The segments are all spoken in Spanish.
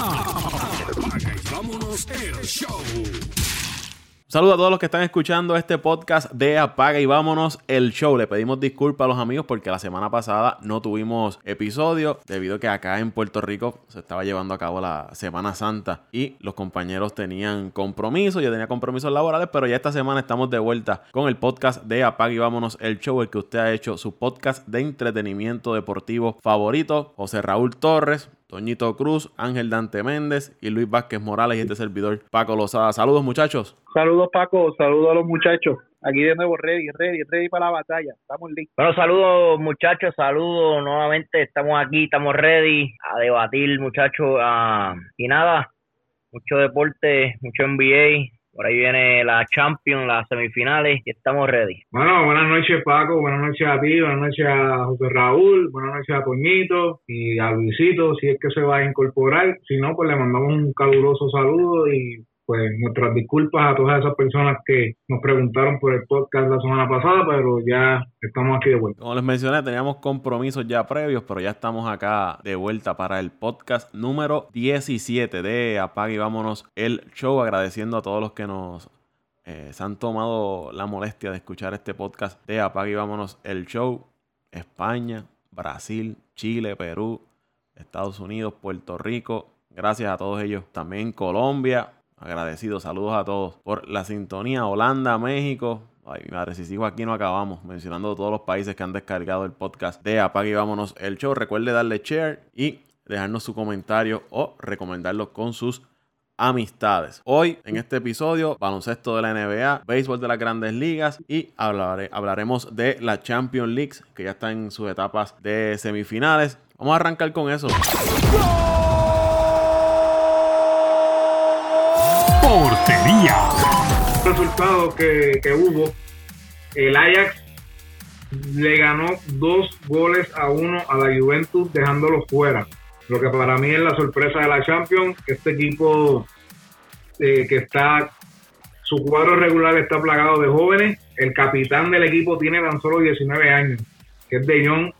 Apaga y vámonos el show. Saludos a todos los que están escuchando este podcast de Apaga y vámonos el show. Le pedimos disculpas a los amigos porque la semana pasada no tuvimos episodio debido a que acá en Puerto Rico se estaba llevando a cabo la Semana Santa y los compañeros tenían compromisos, yo tenía compromisos laborales, pero ya esta semana estamos de vuelta con el podcast de Apaga y vámonos el show, el que usted ha hecho su podcast de entretenimiento deportivo favorito. José Raúl Torres, Toñito Cruz, Ángel Dante Méndez y Luis Vázquez Morales y este servidor Paco Lozada. Saludos muchachos. Saludos Paco, saludos a los muchachos. Aquí de nuevo ready, ready, ready para la batalla. Estamos listos. Bueno, saludos muchachos, saludos nuevamente. Estamos aquí, estamos ready a debatir muchachos. ah, y nada, mucho deporte, mucho NBA. Por ahí viene la Champions, las semifinales y estamos ready. Bueno, buenas noches Paco, buenas noches a ti, buenas noches a José Raúl, buenas noches a Toñito y a Luisito, si es que se va a incorporar. Si no, pues le mandamos un caluroso saludo y pues nuestras disculpas a todas esas personas que nos preguntaron por el podcast la semana pasada, pero ya estamos aquí de vuelta. Como les mencioné, teníamos compromisos ya previos, pero ya estamos acá de vuelta para el podcast número 17 de Apaga y Vámonos el show. Agradeciendo a todos los que nos eh, se han tomado la molestia de escuchar este podcast de Apaga y Vámonos el show. España, Brasil, Chile, Perú, Estados Unidos, Puerto Rico. Gracias a todos ellos. También Colombia. Agradecido. Saludos a todos por la sintonía. Holanda, México. Ay, mi madre, si sigo aquí no acabamos mencionando todos los países que han descargado el podcast de Apaga y Vámonos el show. Recuerde darle share y dejarnos su comentario o recomendarlo con sus amistades. Hoy en este episodio, baloncesto de la NBA, béisbol de las grandes ligas y hablaré- hablaremos de la Champions League, que ya está en sus etapas de semifinales. Vamos a arrancar con eso. Portería. resultado que, que hubo, el Ajax le ganó dos goles a uno a la Juventus dejándolo fuera. Lo que para mí es la sorpresa de la Champions, este equipo eh, que está, su cuadro regular está plagado de jóvenes. El capitán del equipo tiene tan solo 19 años, que es De Jong,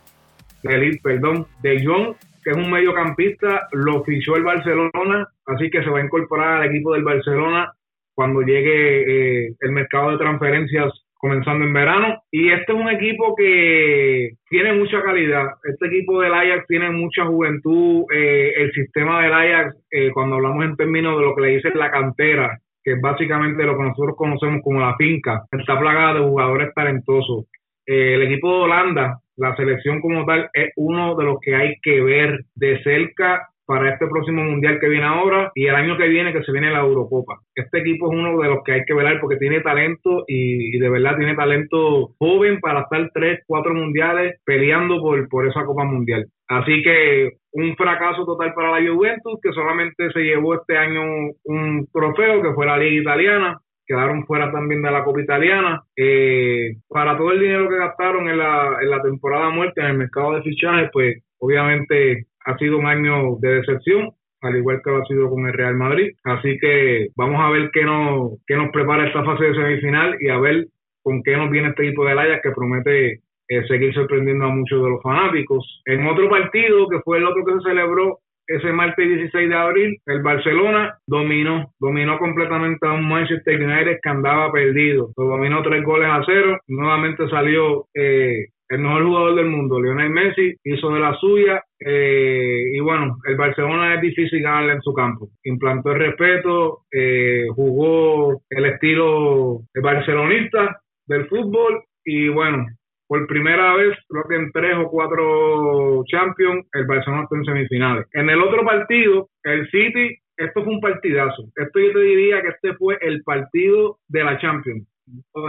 de, perdón, De Jong, que es un mediocampista, lo fichó el Barcelona, así que se va a incorporar al equipo del Barcelona cuando llegue eh, el mercado de transferencias comenzando en verano. Y este es un equipo que tiene mucha calidad. Este equipo del Ajax tiene mucha juventud. Eh, el sistema del Ajax, eh, cuando hablamos en términos de lo que le dicen la cantera, que es básicamente lo que nosotros conocemos como la finca, está plagada de jugadores talentosos. Eh, el equipo de Holanda, la selección como tal, es uno de los que hay que ver de cerca para este próximo mundial que viene ahora y el año que viene que se viene la Eurocopa. Este equipo es uno de los que hay que velar porque tiene talento y, de verdad tiene talento joven para estar tres, cuatro mundiales peleando por, por esa Copa Mundial. Así que un fracaso total para la Juventus que solamente se llevó este año un trofeo que fue la Liga Italiana quedaron fuera también de la Copa Italiana. Eh, para todo el dinero que gastaron en la, en la temporada muerta en el mercado de fichajes, pues obviamente ha sido un año de decepción, al igual que lo ha sido con el Real Madrid. Así que vamos a ver qué nos, qué nos prepara esta fase de semifinal y a ver con qué nos viene este equipo del Ajax que promete eh, seguir sorprendiendo a muchos de los fanáticos. En otro partido, que fue el otro que se celebró ese martes 16 de abril, el Barcelona dominó, dominó completamente a un Manchester United que andaba perdido. Dominó tres goles a cero. Nuevamente salió eh, el mejor jugador del mundo, Lionel Messi, hizo de la suya. eh, y bueno, el Barcelona es difícil ganarle en su campo. Implantó el respeto, eh, jugó el estilo barcelonista del fútbol y bueno, por primera vez, creo que en tres o cuatro Champions, el Barcelona está en semifinales. En el otro partido, el City, esto fue un partidazo. Esto yo te diría que este fue el partido de la Champions.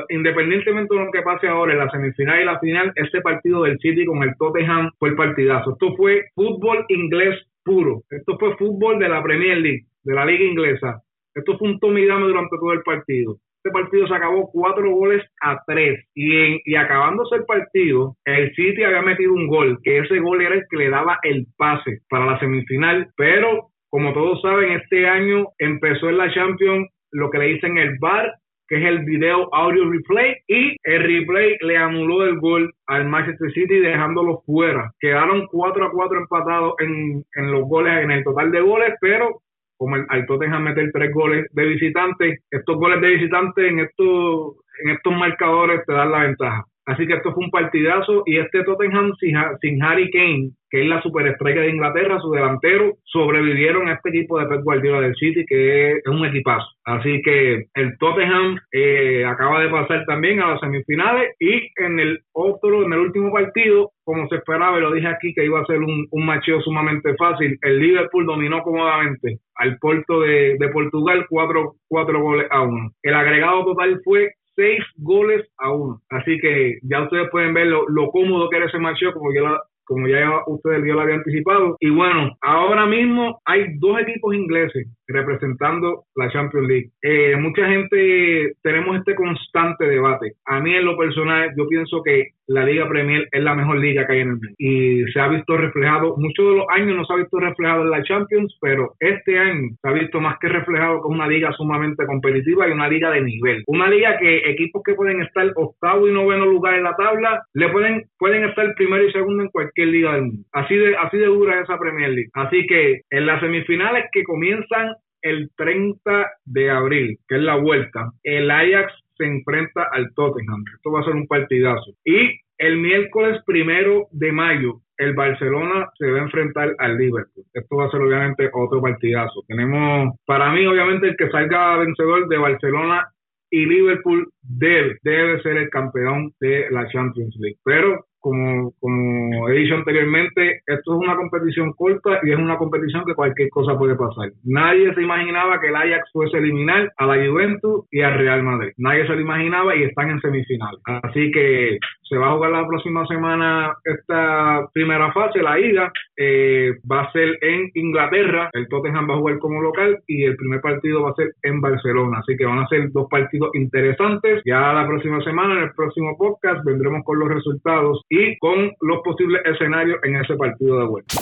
Independientemente de lo que pase ahora en la semifinal y la final, este partido del City con el Tottenham fue el partidazo. Esto fue fútbol inglés puro. Esto fue fútbol de la Premier League, de la liga inglesa. Esto fue un tomidame durante todo el partido este partido se acabó cuatro goles a tres. Y, en, y acabándose el partido, el City había metido un gol, que ese gol era el que le daba el pase para la semifinal. Pero, como todos saben, este año empezó en la Champions lo que le dicen el VAR, que es el video audio replay, y el replay le anuló el gol al Manchester City dejándolo fuera. Quedaron 4 a 4 empatados en, en los goles, en el total de goles, pero como el, al Tottenham meter tres goles de visitante, estos goles de visitante en estos, en estos marcadores te dan la ventaja. Así que esto fue un partidazo y este Tottenham sin, Harry Kane, que es la superestrella de Inglaterra, su delantero, sobrevivieron a este equipo de Pep Guardiola del City, que es un equipazo. Así que el Tottenham eh, acaba de pasar también a las semifinales y en el otro, en el último partido, como se esperaba, y lo dije aquí que iba a ser un, un macheo sumamente fácil, el Liverpool dominó cómodamente al Porto de, de Portugal cuatro, cuatro goles a uno. El agregado total fue seis goles a uno. Así que ya ustedes pueden ver lo, lo cómodo que era ese matchup, como ya como ya ustedes ya lo habían anticipado. Y bueno, ahora mismo hay dos equipos ingleses representando la Champions League. Eh, mucha gente tenemos este constante debate. A mí en lo personal, yo pienso que la Liga Premier es la mejor liga que hay en el mundo. Y se ha visto reflejado, muchos de los años no se ha visto reflejado en la Champions, pero este año se ha visto más que reflejado con una liga sumamente competitiva y una liga de nivel. Una liga que equipos que pueden estar octavo y noveno lugar en la tabla, le pueden, pueden estar primero y segundo en cualquier liga del mundo. Así de, así de dura es esa Premier League. Así que en las semifinales que comienzan el 30 de abril, que es la vuelta, el Ajax se enfrenta al Tottenham. Esto va a ser un partidazo. Y el miércoles primero de mayo, el Barcelona se va a enfrentar al Liverpool. Esto va a ser obviamente otro partidazo. Tenemos, para mí, obviamente, el que salga vencedor de Barcelona y Liverpool debe, debe ser el campeón de la Champions League. Pero como, como he dicho anteriormente, esto es una competición corta y es una competición que cualquier cosa puede pasar. Nadie se imaginaba que el Ajax fuese eliminar a la Juventus y al Real Madrid. Nadie se lo imaginaba y están en semifinal. Así que se va a jugar la próxima semana esta primera fase, la ida. Eh, va a ser en Inglaterra. El Tottenham va a jugar como local y el primer partido va a ser en Barcelona. Así que van a ser dos partidos interesantes. Ya la próxima semana, en el próximo podcast, vendremos con los resultados y con los posibles escenarios en ese partido de vuelta.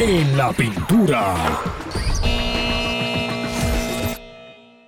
En la pintura.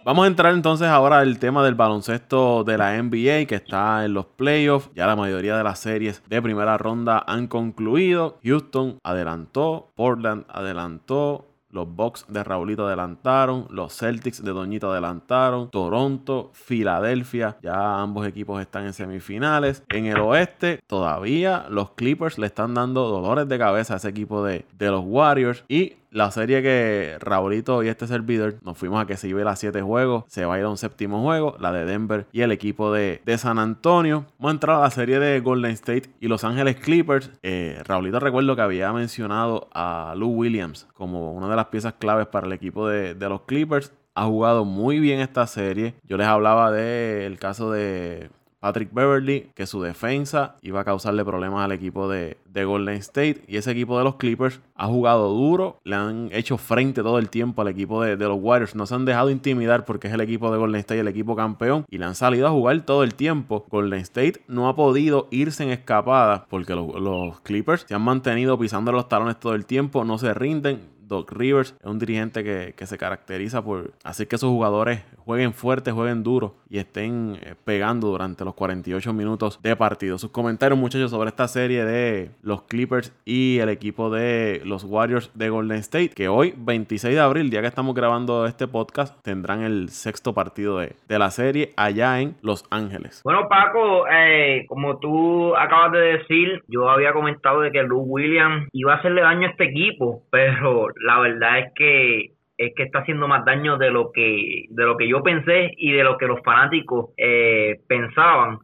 Vamos a entrar entonces ahora al tema del baloncesto de la NBA que está en los playoffs. Ya la mayoría de las series de primera ronda han concluido. Houston adelantó, Portland adelantó, los Bucks de Raulito adelantaron. Los Celtics de Doñito adelantaron. Toronto, Filadelfia. Ya ambos equipos están en semifinales. En el oeste, todavía los Clippers le están dando dolores de cabeza a ese equipo de, de los Warriors. Y la serie que Raulito y este servidor nos fuimos a que se iba a 7 juegos, se va a ir a un séptimo juego, la de Denver y el equipo de, San Antonio. Vamos a entrar a la serie de Golden State y Los Ángeles Clippers. Eh, Raulito recuerdo que había mencionado a Lou Williams como una de las piezas claves para el equipo de los Clippers. Ha jugado muy bien esta serie. Yo les hablaba del caso de Patrick Beverly, que su defensa iba a causarle problemas al equipo de, de, Golden State. Y ese equipo de los Clippers ha jugado duro, le han hecho frente todo el tiempo al equipo de, los Warriors. No se han dejado intimidar porque es el equipo de Golden State, el equipo campeón. Y le han salido a jugar todo el tiempo. Golden State no ha podido irse en escapada porque los Clippers se han mantenido pisando los talones todo el tiempo, no se rinden Doc Rivers es un dirigente que, que, se caracteriza por hacer que sus jugadores jueguen fuerte, jueguen duro y estén eh, pegando durante los 48 minutos de partido. Sus comentarios, muchachos, sobre esta serie de los Clippers y el equipo de los Warriors de Golden State, que hoy, 26 de abril, día que estamos grabando este podcast, tendrán el sexto partido de, de la serie allá en Los Ángeles. Bueno, Paco, eh, como tú acabas de decir, yo había comentado de que Lou Williams iba a hacerle daño a este equipo, pero la verdad es que es que está haciendo más daño de lo que de lo que yo pensé y de lo que los fanáticos eh, pensaban.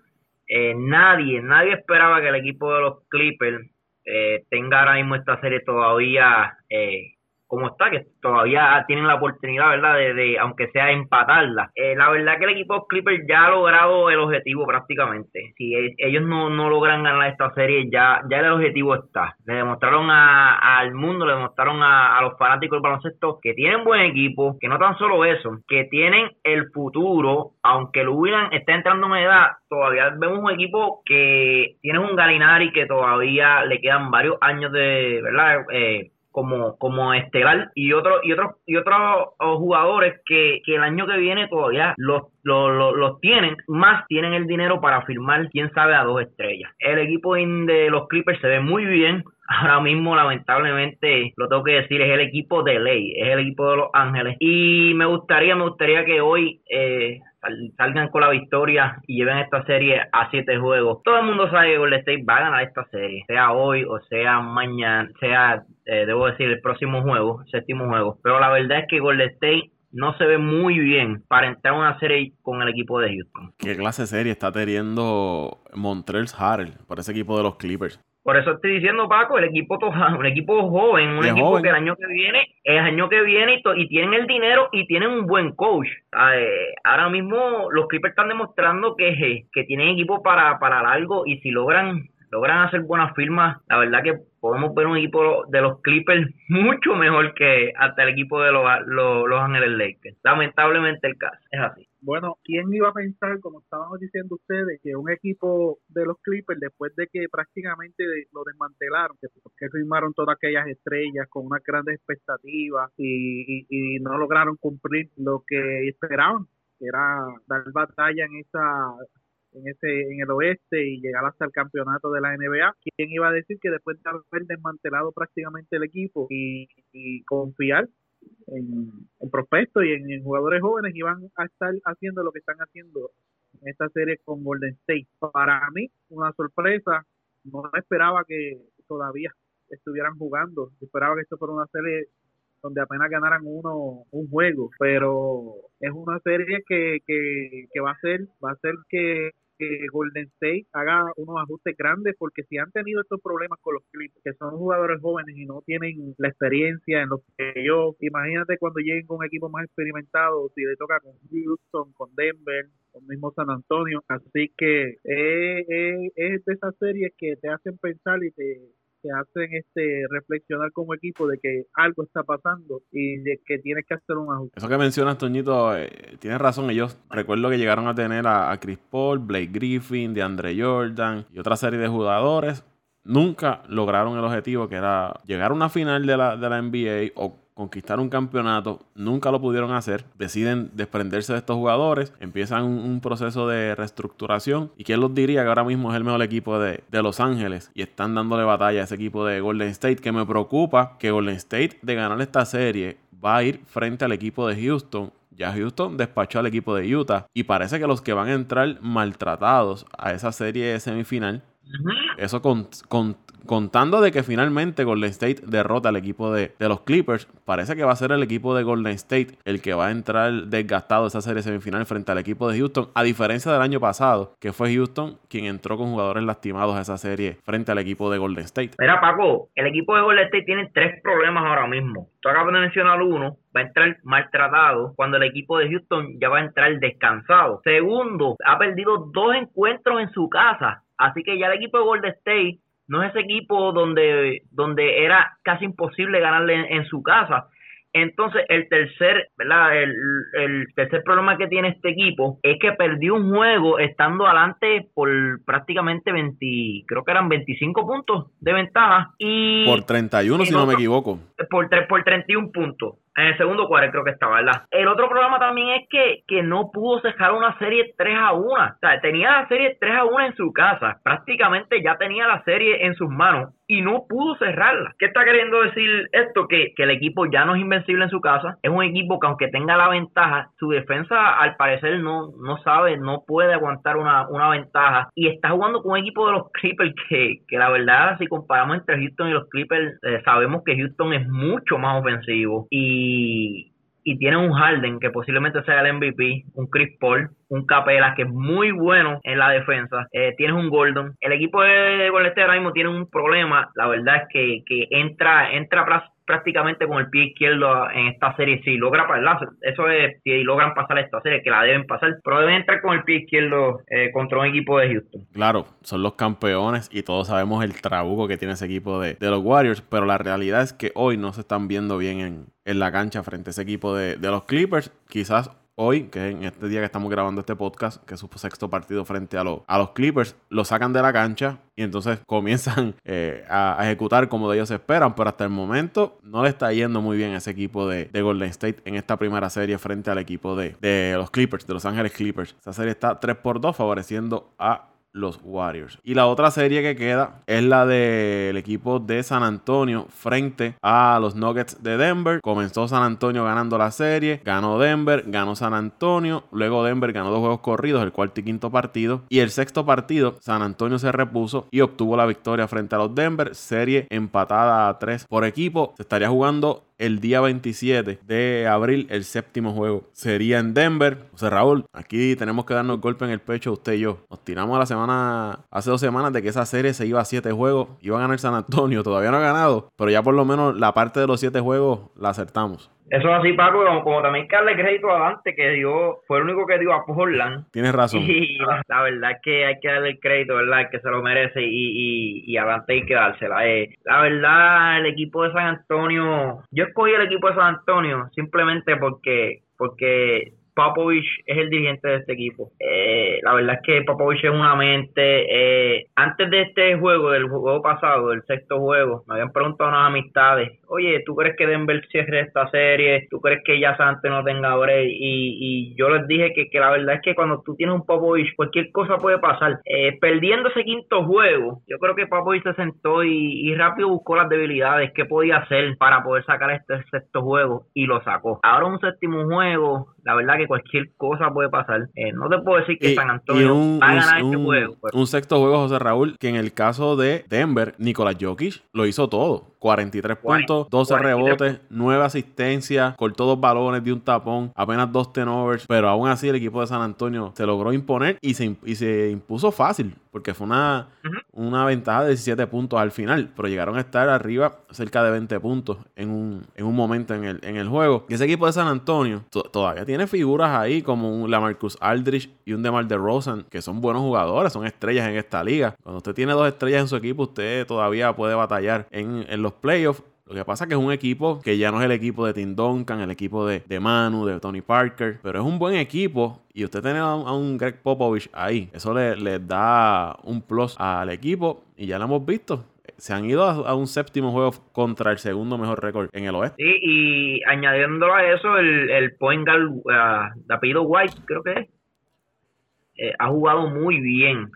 Eh, nadie, nadie esperaba que el equipo de los Clippers eh, tenga ahora mismo esta serie todavía eh, como está, que todavía tienen la oportunidad, ¿verdad? De, aunque sea empatarla. Eh, la verdad que el equipo Clippers ya ha logrado el objetivo prácticamente. Si ellos no, no logran ganar esta serie, ya, ya el objetivo está. Le demostraron a, al mundo, le demostraron a, a los fanáticos del baloncesto que tienen buen equipo, que no tan solo eso, que tienen el futuro, aunque el William está entrando en edad, todavía vemos un equipo que tiene un Galinari que todavía le quedan varios años de, ¿verdad? Eh, como, como estelar. Y otros y otros y otros jugadores que, que el año que viene todavía los, los, los, tienen, más tienen el dinero para firmar, quién sabe, a dos estrellas. El equipo de los Clippers se ve muy bien, ahora mismo lamentablemente lo tengo que decir es el equipo de ley es el equipo de los Ángeles. Y me gustaría me gustaría que hoy eh, salgan con la victoria y lleven esta serie a siete juegos. Todo el mundo sabe que Golden State va a ganar esta serie, sea hoy o sea mañana, sea, eh, debo decir, el próximo juego, séptimo juego. Pero la verdad es que Golden State no se ve muy bien para entrar a una serie con el equipo de Houston. ¿Qué clase de serie está teniendo Montrezl Harrell por ese equipo de los Clippers? Por eso estoy diciendo, Paco, el equipo un equipo joven, un equipo que el año que viene, el año que viene y, tienen el dinero y tienen un buen coach. Eh, ahora mismo los Clippers están demostrando que, que tienen equipo para, para largo y si logran logran hacer buenas firmas, la verdad que podemos ver un equipo de los Clippers mucho mejor que hasta el equipo de los, los, los Ángeles Lakers. Lamentablemente el caso, es así. Bueno, ¿quién iba a pensar, como estábamos diciendo ustedes, que un equipo de los Clippers, después de que prácticamente lo desmantelaron, que, firmaron todas aquellas estrellas con unas grandes expectativas y, y, no lograron cumplir lo que esperaban, que era dar batalla en esa en ese en el oeste y llegar hasta el campeonato de la NBA. ¿Quién iba a decir que después de haber desmantelado prácticamente el equipo y, confiar en, en, prospectos y en, jugadores jóvenes iban a estar haciendo lo que están haciendo en esta serie con Golden State? Para mí, una sorpresa. No esperaba que todavía estuvieran jugando. Esperaba que esto fuera una serie donde apenas ganaran uno un juego, pero es una serie que, que, que va a ser va a ser que que Golden State haga unos ajustes grandes porque si han tenido estos problemas con los Clippers, que son jugadores jóvenes y no tienen la experiencia en los que yo, imagínate cuando lleguen con un equipo más experimentado, si le toca con Houston, con Denver, con mismo San Antonio, así que es, es de esas series que te hacen pensar y te que hacen este reflexionar como equipo de que algo está pasando y de que tienes que hacer un ajuste. Eso que mencionas, Toñito, eh, tienes razón. Ellos recuerdo que llegaron a tener a, Chris Paul, Blake Griffin, DeAndre Jordan y otra serie de jugadores. Nunca lograron el objetivo que era llegar a una final de la, de la NBA o conquistar un campeonato, nunca lo pudieron hacer, deciden desprenderse de estos jugadores, empiezan un, proceso de reestructuración. Y quién los diría que ahora mismo es el mejor equipo de, Los Ángeles y están dándole batalla a ese equipo de Golden State que me preocupa que Golden State de ganar esta serie va a ir frente al equipo de Houston. Ya Houston despachó al equipo de Utah y parece que los que van a entrar maltratados a esa serie semifinal, eso con, con, contando de que finalmente Golden State derrota al equipo de, los Clippers, parece que va a ser el equipo de Golden State el que va a entrar desgastado esa serie semifinal frente al equipo de Houston, a diferencia del año pasado, que fue Houston quien entró con jugadores lastimados a esa serie frente al equipo de Golden State. Mira, Paco, el equipo de Golden State tiene tres problemas ahora mismo. Tú acabas de mencionar uno, va a entrar maltratado cuando el equipo de Houston ya va a entrar descansado. Segundo, ha perdido dos encuentros en su casa. Así que ya el equipo de Golden State no es ese equipo donde, donde era casi imposible ganarle en, su casa. Entonces, el tercer, ¿verdad? El, el, tercer problema que tiene este equipo es que perdió un juego estando adelante por prácticamente 20, creo que eran 25 puntos de ventaja. Y por 31, si no me equivoco. Por, por 31 puntos. En el segundo cuarto creo que estaba, ¿verdad? El otro problema también es que, que no pudo cejar una serie 3 a 1. O sea, tenía la serie 3 a 1 en su casa. Prácticamente ya tenía la serie en sus manos y no pudo cerrarla. ¿Qué está queriendo decir esto? Que, que el equipo ya no es invencible en su casa. Es un equipo que aunque tenga la ventaja, su defensa al parecer no, no sabe, no puede aguantar una, una ventaja. Y está jugando con un equipo de los Clippers que, que la verdad, si comparamos entre Houston y los Clippers, eh, sabemos que Houston es mucho más ofensivo. Y y, tiene un Harden que posiblemente sea el MVP, un Chris Paul, un Capela que es muy bueno en la defensa, eh, tienes un Gordon. El equipo de Golden ahora mismo tiene un problema, la verdad es que, que entra, entra prácticamente con el pie izquierdo en esta serie. Si logra pasar, eso es, si logran pasar esta serie, que la deben pasar, pero deben entrar con el pie izquierdo eh, contra un equipo de Houston. Claro, son los campeones y todos sabemos el trabuco que tiene ese equipo de, los Warriors, pero la realidad es que hoy no se están viendo bien en, en la cancha frente a ese equipo de, de los Clippers. Quizás hoy, que en este día que estamos grabando este podcast, que es su sexto partido frente a, los los Clippers, lo sacan de la cancha y entonces comienzan eh, a, ejecutar como de ellos esperan, pero hasta el momento no le está yendo muy bien a ese equipo de, de Golden State en esta primera serie frente al equipo de, de los Clippers, de Los Ángeles Clippers. Esa serie está 3 por 2 favoreciendo a los Warriors. Y la otra serie que queda es la del equipo de San Antonio frente a los Nuggets de Denver. Comenzó San Antonio ganando la serie, ganó Denver, ganó San Antonio, luego Denver ganó dos juegos corridos, el cuarto y quinto partido. Y el sexto partido, San Antonio se repuso y obtuvo la victoria frente a los Denver. Serie empatada a tres por equipo. Se estaría jugando el día 27 de abril, el séptimo juego. Sería en Denver. O sea, Raúl, aquí tenemos que darnos golpe en el pecho usted y yo. Nos tiramos la semana, hace dos semanas, de que esa serie se iba a siete juegos. Iba a ganar San Antonio. Todavía no ha ganado. Pero ya por lo menos la parte de los siete juegos la acertamos. Eso es así, Paco, como, también que darle crédito a Dante, que dio, fue el único que dio a Portland. Tienes razón. Y la, verdad es que hay que darle el crédito, ¿verdad? Que se lo merece y, y, y a Dante hay que dársela. Eh, la verdad, el equipo de San Antonio, yo escogí el equipo de San Antonio simplemente porque porque Popovich es el dirigente de este equipo. Eh, la verdad es que Popovich es una mente. Eh, antes de este juego, del juego pasado, del sexto juego, me habían preguntado unas amistades, oye, ¿tú crees que Denver cierre esta serie? ¿Tú crees que ya Santos no tenga break? Y, y yo les dije que, que, la verdad es que cuando tú tienes un Popovich, cualquier cosa puede pasar. Eh, perdiendo ese quinto juego, yo creo que Popovich se sentó y, y rápido buscó las debilidades que podía hacer para poder sacar este sexto juego y lo sacó. Ahora un séptimo juego, la verdad que cualquier cosa puede pasar. Eh, no te puedo decir que San Antonio va a ganar este juego. Pues. Un sexto juego, José Raúl, que en el caso de Denver, Nicolás Jokic lo hizo todo. 43 puntos, 12 rebotes, 9 asistencias, cortó dos balones de un tapón, apenas dos tenovers, pero aún así el equipo de San Antonio se logró imponer y se, y se impuso fácil, porque fue una, una ventaja de 17 puntos al final, pero llegaron a estar arriba cerca de 20 puntos en un, en un momento en el, en el juego. Y ese equipo de San Antonio todavía tiene figuras ahí como un Lamarcus Aldrich y un DeMar DeRozan, que son buenos jugadores, son estrellas en esta liga. Cuando usted tiene dos estrellas en su equipo, usted todavía puede batallar en, en los playoffs. Lo que pasa es que es un equipo que ya no es el equipo de Tim Duncan, el equipo de, de Manu, de Tony Parker, pero es un buen equipo y usted tiene a un, Greg Popovich ahí. Eso le, da un plus al equipo y ya lo hemos visto se han ido a, un séptimo juego contra el segundo mejor récord en el oeste. Sí, y añadiendo a eso, el, el point guard uh, White, creo que es, eh, ha jugado muy bien.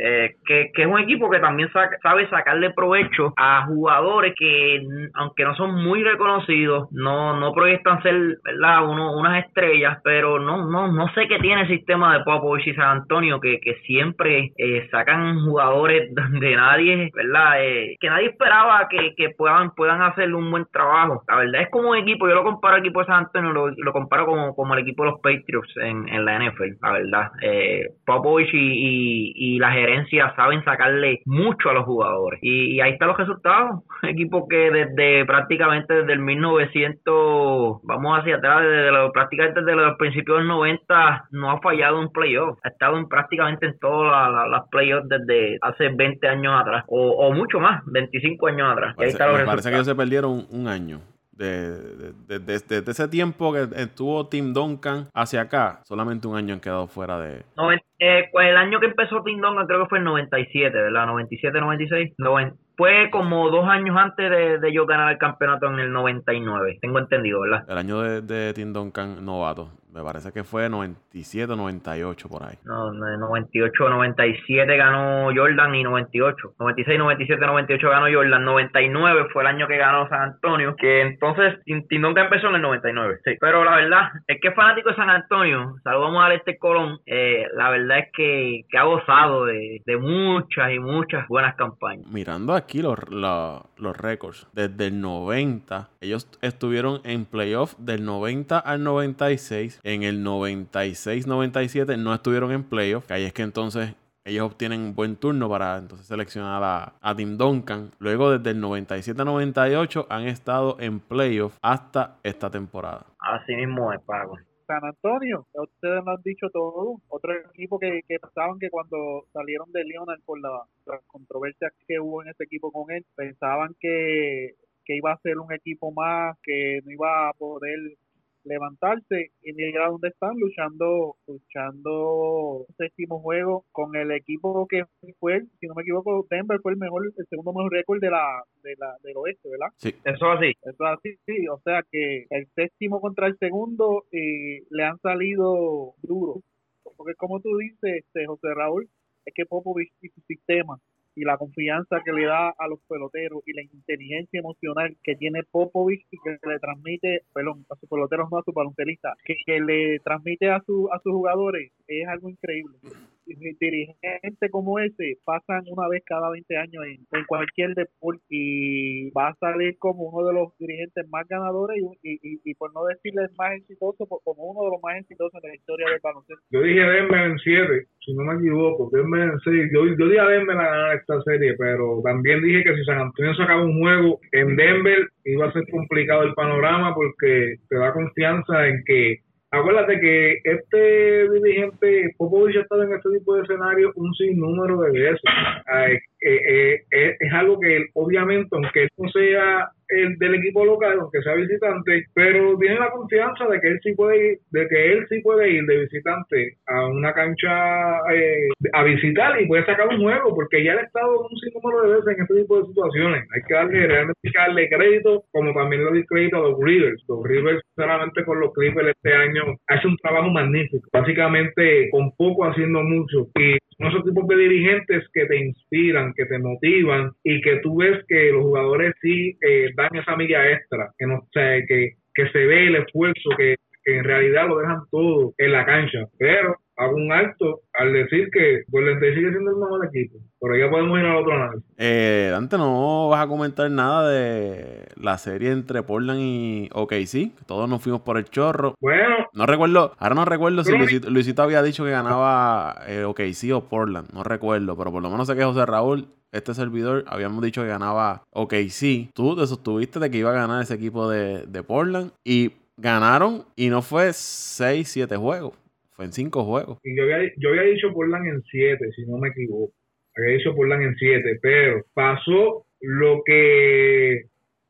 Eh, que, es un equipo que también sabe sacarle provecho a jugadores que, aunque no son muy reconocidos, no, no proyectan ser ¿verdad? Uno, unas estrellas, pero no, no, no sé qué tiene el sistema de Popovich y San Antonio, que, que siempre eh, sacan jugadores de nadie, ¿verdad? Eh, que nadie esperaba que, que puedan, puedan hacer un buen trabajo. La verdad es como un equipo, yo lo comparo al equipo de San Antonio, lo, comparo como, como el equipo de los Patriots en, en la NFL, la verdad. Eh, Popovich y, y, y la saben sacarle mucho a los jugadores. Y, ahí están los resultados. Equipo que desde prácticamente desde el 1900, vamos hacia atrás, desde los, prácticamente desde los principios del 90, no ha fallado un playoff. Ha estado en prácticamente en todas las playoffs desde hace 20 años atrás, o, mucho más, 25 años atrás. Parece, me parece que ellos se perdieron un año. Desde de, de, ese tiempo que estuvo Tim Duncan hacia acá, solamente un año han quedado fuera de... Eh, pues el año que empezó Tim Duncan creo que fue el 97, ¿verdad? 97, 96. fue como dos años antes de, de, yo ganar el campeonato en el 99, tengo entendido, ¿verdad? El año de, de Tim Duncan novato. Me parece que fue 97 98 por ahí. No, 98 97 ganó Jordan y 98. 96 97 98 ganó Jordan. 99 fue el año que ganó San Antonio. Que entonces Tindonga empezó en el 99. Sí. Pero la verdad es que fanático de San Antonio. Saludamos a este Colón. Eh, la verdad es que, que ha gozado de, de, muchas y muchas buenas campañas. Mirando aquí los, los récords. Desde el 90, ellos estuvieron en playoff del 90 al 96 en el 96-97 no estuvieron en playoff. Ahí es que entonces ellos obtienen un buen turno para entonces seleccionar a, a Tim Duncan. Luego desde el 97-98 han estado en playoff hasta esta temporada. Así mismo es, Pago. San Antonio, ustedes lo han dicho todo. Otro equipo que, que pensaban que cuando salieron de Leonard por la, las controversias que hubo en ese equipo con él, pensaban que, que iba a ser un equipo más, que no iba a poder levantarse y mirar dónde están luchando, luchando séptimo juego con el equipo que fue, si no me equivoco, Denver fue el mejor, el segundo mejor récord de la, de la, del oeste, ¿verdad? Sí. Eso así. Eso es así, sí, o sea que el séptimo contra el segundo eh, le han salido duro. Porque como tú dices, este, José Raúl, es que Popovich y su sistema y la confianza que le da a los peloteros y la inteligencia emocional que tiene Popovich y que le transmite, perdón, a sus peloteros no a sus baloncelistas, que, que le transmite a, su, a sus jugadores es algo increíble. Y dirigentes como ese pasan una vez cada 20 años en, en cualquier deporte y va a salir como uno de los dirigentes más ganadores y, y, y por no decirles más exitoso, como uno de los más exitosos en la historia del baloncesto. Yo dije Denver en 7, si no me equivoco. Denver en 6. Yo, yo dije a Denver a ganar esta serie, pero también dije que si San Antonio sacaba un juego en Denver, iba a ser complicado el panorama porque te da confianza en que. Acuérdate que este dirigente, Popovich ha estado en este tipo de escenario un sinnúmero de veces. Ay, eh, eh, eh, es algo que él, obviamente, aunque él no sea el del equipo local, aunque sea visitante, pero tiene la confianza de que él sí puede ir, de que él sí puede ir de visitante a una cancha eh, a visitar y puede sacar un juego, porque ya él ha estado un sinnúmero de veces en este tipo de situaciones. Hay que darle realmente darle crédito, como también le doy crédito a los Rivers. Los Rivers, sinceramente, con los Clippers este año hace un trabajo magnífico, básicamente con poco haciendo mucho. Y son esos tipos de dirigentes que te inspiran, que te motivan y que tú ves que los jugadores sí eh, dan esa milla extra, que no que, que se ve el esfuerzo, que, que en realidad lo dejan todo en la cancha. Pero hago un alto al decir que Golden State sigue siendo el mejor equipo. Pero ya podemos ir al otro análisis. Eh, Dante, no vas a comentar nada de la serie entre Portland y OKC. Todos nos fuimos por el chorro. Bueno, No recuerdo, ahora no recuerdo si Luisito, Luisito había dicho que ganaba eh, OKC o Portland. No recuerdo, pero por lo menos sé que José Raúl, este servidor, habíamos dicho que ganaba OKC. Tú te sostuviste de que iba a ganar ese equipo de, de Portland y ganaron y no fue 6, 7 juegos. Fue en 5 juegos. y yo había, yo había dicho Portland en 7, si no me equivoco. Había dicho Portland en 7, pero pasó lo que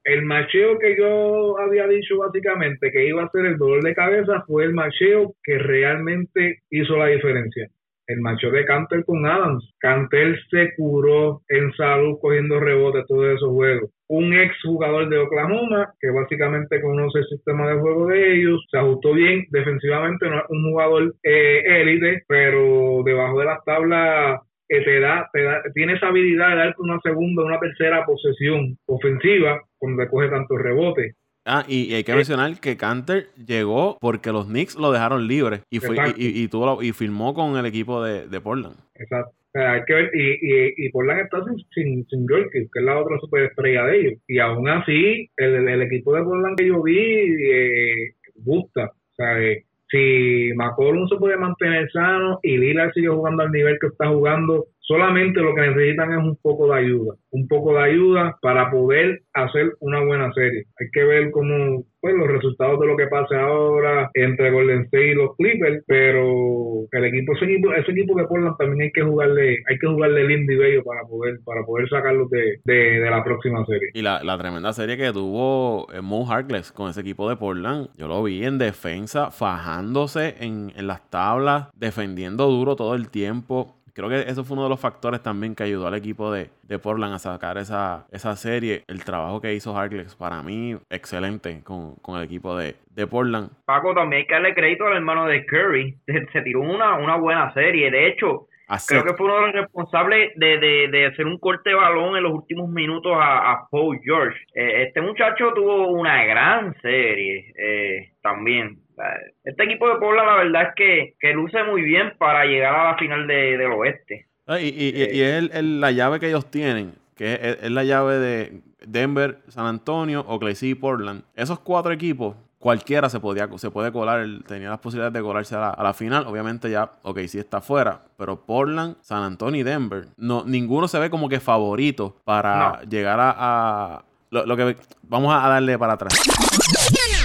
el macheo que yo había dicho básicamente que iba a ser el dolor de cabeza fue el macheo que realmente hizo la diferencia. El macheo de Cantel con Adams. Cantel se curó en salud cogiendo rebotes todos esos juegos. Un ex jugador de Oklahoma que básicamente conoce el sistema de juego de ellos, se ajustó bien defensivamente, no es un jugador eh, élite, pero debajo de las tablas eh, te da, te da, tiene esa habilidad de darte una segunda, una tercera posesión ofensiva cuando te coge tantos rebotes. Ah, y, y hay que Eh. mencionar que Canter llegó porque los Knicks lo dejaron libre y, fue, y, y, y tuvo la- y firmó con el equipo de, de Portland. Exacto. Hay que ver, y, y, y Portland está sin, sin, sin que es la otra superestrella de ellos. Y aún así, el, el equipo de Portland que yo vi eh, gusta. O sea, eh, si McCollum se puede mantener sano y Lillard sigue jugando al nivel que está jugando, solamente lo que necesitan es un poco de ayuda. Un poco de ayuda para poder hacer una buena serie. Hay que ver cómo pues, los resultados de lo que pase ahora entre Golden State y los Clippers, pero el equipo, ese equipo, ese equipo de Portland también hay que jugarle, hay que jugarle lindo y bello para poder, para poder sacarlos de, de, de la próxima serie. Y la, la tremenda serie que tuvo eh, Mo Harkless con ese equipo de Portland, yo lo vi en defensa, fajándose en, en las tablas, defendiendo duro todo el tiempo. Creo que eso fue uno de los factores también que ayudó al equipo de, de Portland a sacar esa, esa serie. El trabajo que hizo Harkless, para mí, excelente con, con el equipo de, de Portland. Paco, también hay que darle crédito al hermano de Curry. Se, se tiró una, una buena serie. De hecho, creo que fue uno de los responsables de, de, de hacer un corte de balón en los últimos minutos a, a Paul George. Eh, este muchacho tuvo una gran serie eh, también. Eh, Este equipo de Puebla, la verdad es que, que luce muy bien para llegar a la final de, del oeste. Ah, Y, y- y- y es el- el- la llave que ellos tienen, que es, es la llave de Denver, San Antonio, Oklahoma y Portland. Esos cuatro equipos, cualquiera se podía se puede colar, tenía las posibilidades de colarse a la, a la final. Obviamente ya OKC está fuera, pero Portland, San Antonio y Denver, no, ninguno se ve como que favorito para llegar a... a- lo, lo que vamos a darle para atrás.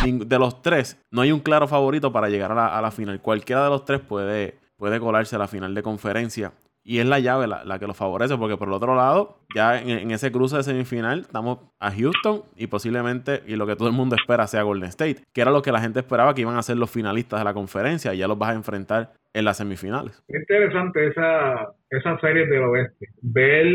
De los tres, no hay un claro favorito para llegar a la, a la final. Cualquiera de los tres puede, puede colarse a la final de conferencia. y es la llave la, que lo favorece, porque por el otro lado, ya en, ese cruce de semifinal, estamos a Houston y posiblemente, y lo que todo el mundo espera sea Golden State, que era lo que la gente esperaba que iban a ser los finalistas de la conferencia, y ya los vas a enfrentar en las semifinales. Interesante esa, esa serie del oeste. Ver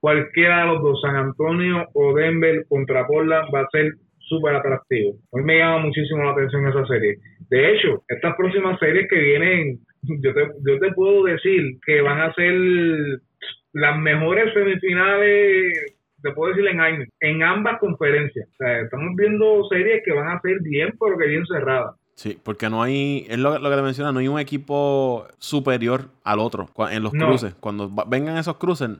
cualquiera de los dos, San Antonio o Denver contra Portland, va a ser súper atractivo. Hoy me llama muchísimo la atención esa serie. De hecho, estas próximas series que vienen yo te, yo te puedo decir que van a ser las mejores semifinales, te puedo decir en años, en ambas conferencias. O sea, estamos viendo series que van a ser bien, pero que bien cerradas. Sí, porque no hay, es lo, que te menciona, no hay un equipo superior al otro en los cruces. Cuando vengan esos cruces,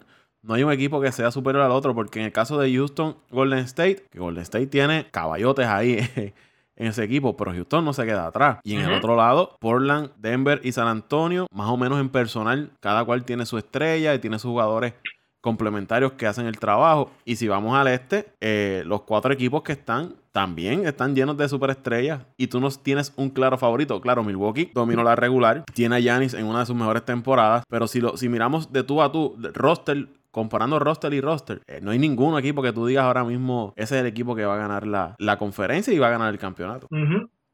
no hay un equipo que sea superior al otro, porque en el caso de Houston, Golden State, que Golden State tiene caballotes ahí en ese equipo, pero Houston no se queda atrás. Y en el otro lado, Portland, Denver y San Antonio, más o menos en personal, cada cual tiene su estrella y tiene sus jugadores complementarios que hacen el trabajo. Y si vamos al este, eh, los cuatro equipos que están también están llenos de superestrellas y tú no tienes un claro favorito. Claro, Milwaukee dominó la regular, tiene a Giannis en una de sus mejores temporadas, pero si, lo, si miramos de tú a tú, roster comparando roster y roster, eh, no hay ningún equipo que tú digas ahora mismo, ese es el equipo que va a ganar la, conferencia y va a ganar el campeonato.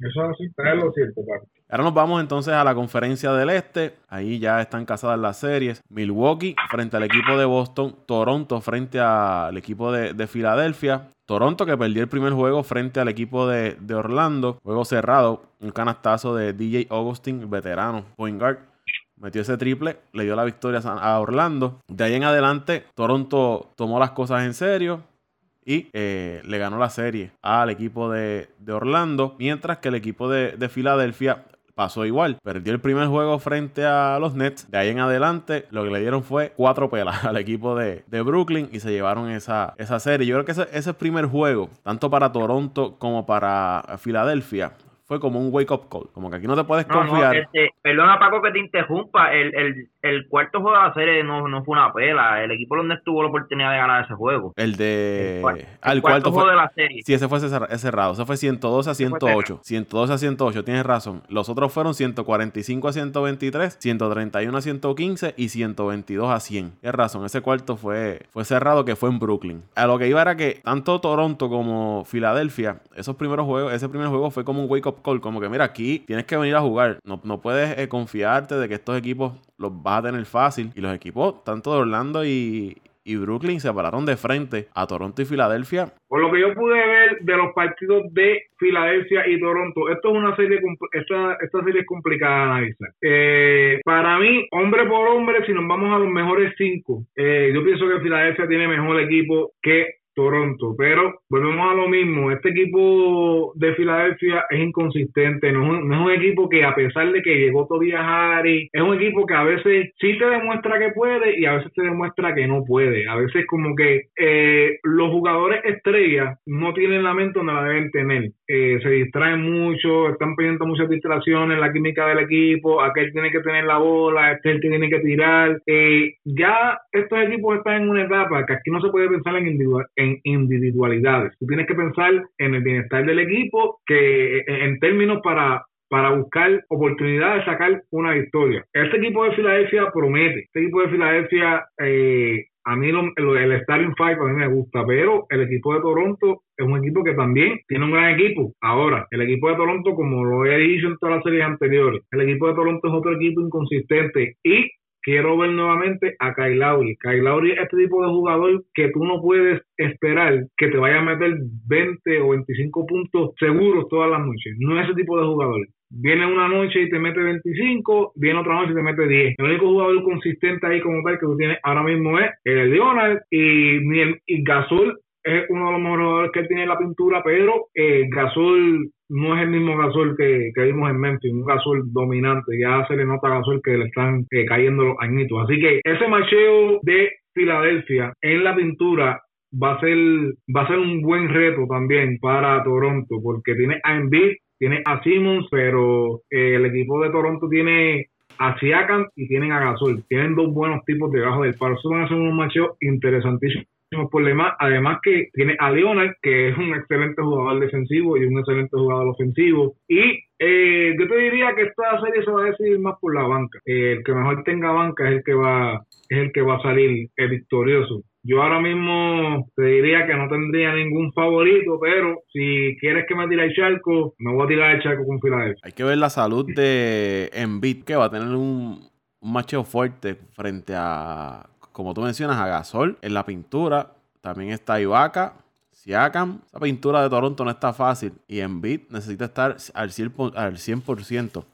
Eso así está lo cierto, Ahora nos vamos entonces a la conferencia del este. Ahí ya están casadas las series. Milwaukee frente al equipo de Boston. Toronto frente al equipo de, de Filadelfia. Toronto que perdió el primer juego frente al equipo de, de, Orlando. Juego cerrado. Un canastazo de DJ Augustin, veterano, point guard metió ese triple, le dio la victoria a Orlando. De ahí en adelante, Toronto tomó las cosas en serio y eh, le ganó la serie al equipo de, Orlando, mientras que el equipo de, Filadelfia pasó igual. Perdió el primer juego frente a los Nets. De ahí en adelante, lo que le dieron fue cuatro pelas al equipo de, Brooklyn y se llevaron esa, esa serie. Yo creo que ese, ese primer juego, tanto para Toronto como para Filadelfia, fue como un wake up call. Como que aquí no te puedes confiar. Este, perdona, Paco, que te interrumpa. El, el, el cuarto juego de la serie no, no fue una pela. El equipo donde estuvo la oportunidad de ganar ese juego. El de. El, cuarto, juego de la serie. Sí, ese fue cerrado. Ese fue 112 a 108. 112 a 108, tienes razón. Los otros fueron 145 a 123, 131 a 115 y 122 a 100. Tienes razón. Ese cuarto fue, fue cerrado que fue en Brooklyn. A lo que iba era que tanto Toronto como Filadelfia, esos primeros juegos, ese primer juego fue como un wake up como que mira, aquí tienes que venir a jugar. No, no puedes eh, confiarte de que estos equipos los vas a tener fácil. Y los equipos, tanto de Orlando y, Brooklyn se pararon de frente a Toronto y Filadelfia. Por lo que yo pude ver de los partidos de Filadelfia y Toronto, esto es una serie, esta, esta serie es complicada de analizar. Eh, para mí, hombre por hombre, si nos vamos a los mejores cinco, eh, yo pienso que Filadelfia tiene mejor equipo que Toronto. Pero volvemos a lo mismo, este equipo de Filadelfia es inconsistente, no es, un, equipo que a pesar de que llegó Tobias Harry, es un equipo que a veces sí te demuestra que puede y a veces te demuestra que no puede. A veces como que eh, los jugadores estrellas no tienen la mente donde la deben tener. Eh, se distraen mucho, están pidiendo muchas distracciones, la química del equipo, aquel tiene que tener la bola, este el que tiene que tirar. Eh, ya estos equipos están en una etapa que aquí no se puede pensar en, individual, en individualidades. Tú tienes que pensar en el bienestar del equipo, que en términos para para buscar oportunidades de sacar una victoria. Este equipo de Filadelfia promete. Este equipo de Filadelfia, eh, a mí el Starting Five a mí me gusta, pero el equipo de Toronto es un equipo que también tiene un gran equipo. Ahora, el equipo de Toronto, como lo he dicho en todas las series anteriores, el equipo de Toronto es otro equipo inconsistente y quiero ver nuevamente a Kyle Lowry. Kyle Lowry es este tipo de jugador que tú no puedes esperar que te vaya a meter 20 o 25 puntos seguros todas las noches. No es ese tipo de jugador. Viene una noche y te mete 25, viene otra noche y te mete 10. El único jugador consistente ahí como tal que tú tienes ahora mismo es el Leonard y, y Gasol es uno de los mejores que él tiene en la pintura, pero eh, Gasol no es el mismo Gasol que, vimos en Memphis, un Gasol dominante. Ya se le nota a Gasol que le están eh, cayendo los añitos. Así que ese macheo de Filadelfia en la pintura va a ser va a ser un buen reto también para Toronto porque tiene a Embiid, tiene a Simmons, pero eh, el equipo de Toronto tiene a Siakam y tienen a Gasol. Tienen dos buenos tipos debajo del. Eso van a ser un macheo problemas. Además que tiene a Leonard, que es un excelente jugador defensivo y un excelente jugador ofensivo. Y Eh, yo te diría que esta serie se va a decidir más por la banca. Eh, el que mejor tenga banca es el que va es el que va a salir el victorioso. Yo ahora mismo te diría que no tendría ningún favorito, pero si quieres que me tire el charco, me voy a tirar el charco con Filadelfia. Hay que ver la salud de Embiid, que va a tener un, un fuerte frente a, como tú mencionas, a Gasol en la pintura. También está Ibaka, Siakam. Esa pintura de Toronto no está fácil y Embiid necesita estar al 100%, al 100%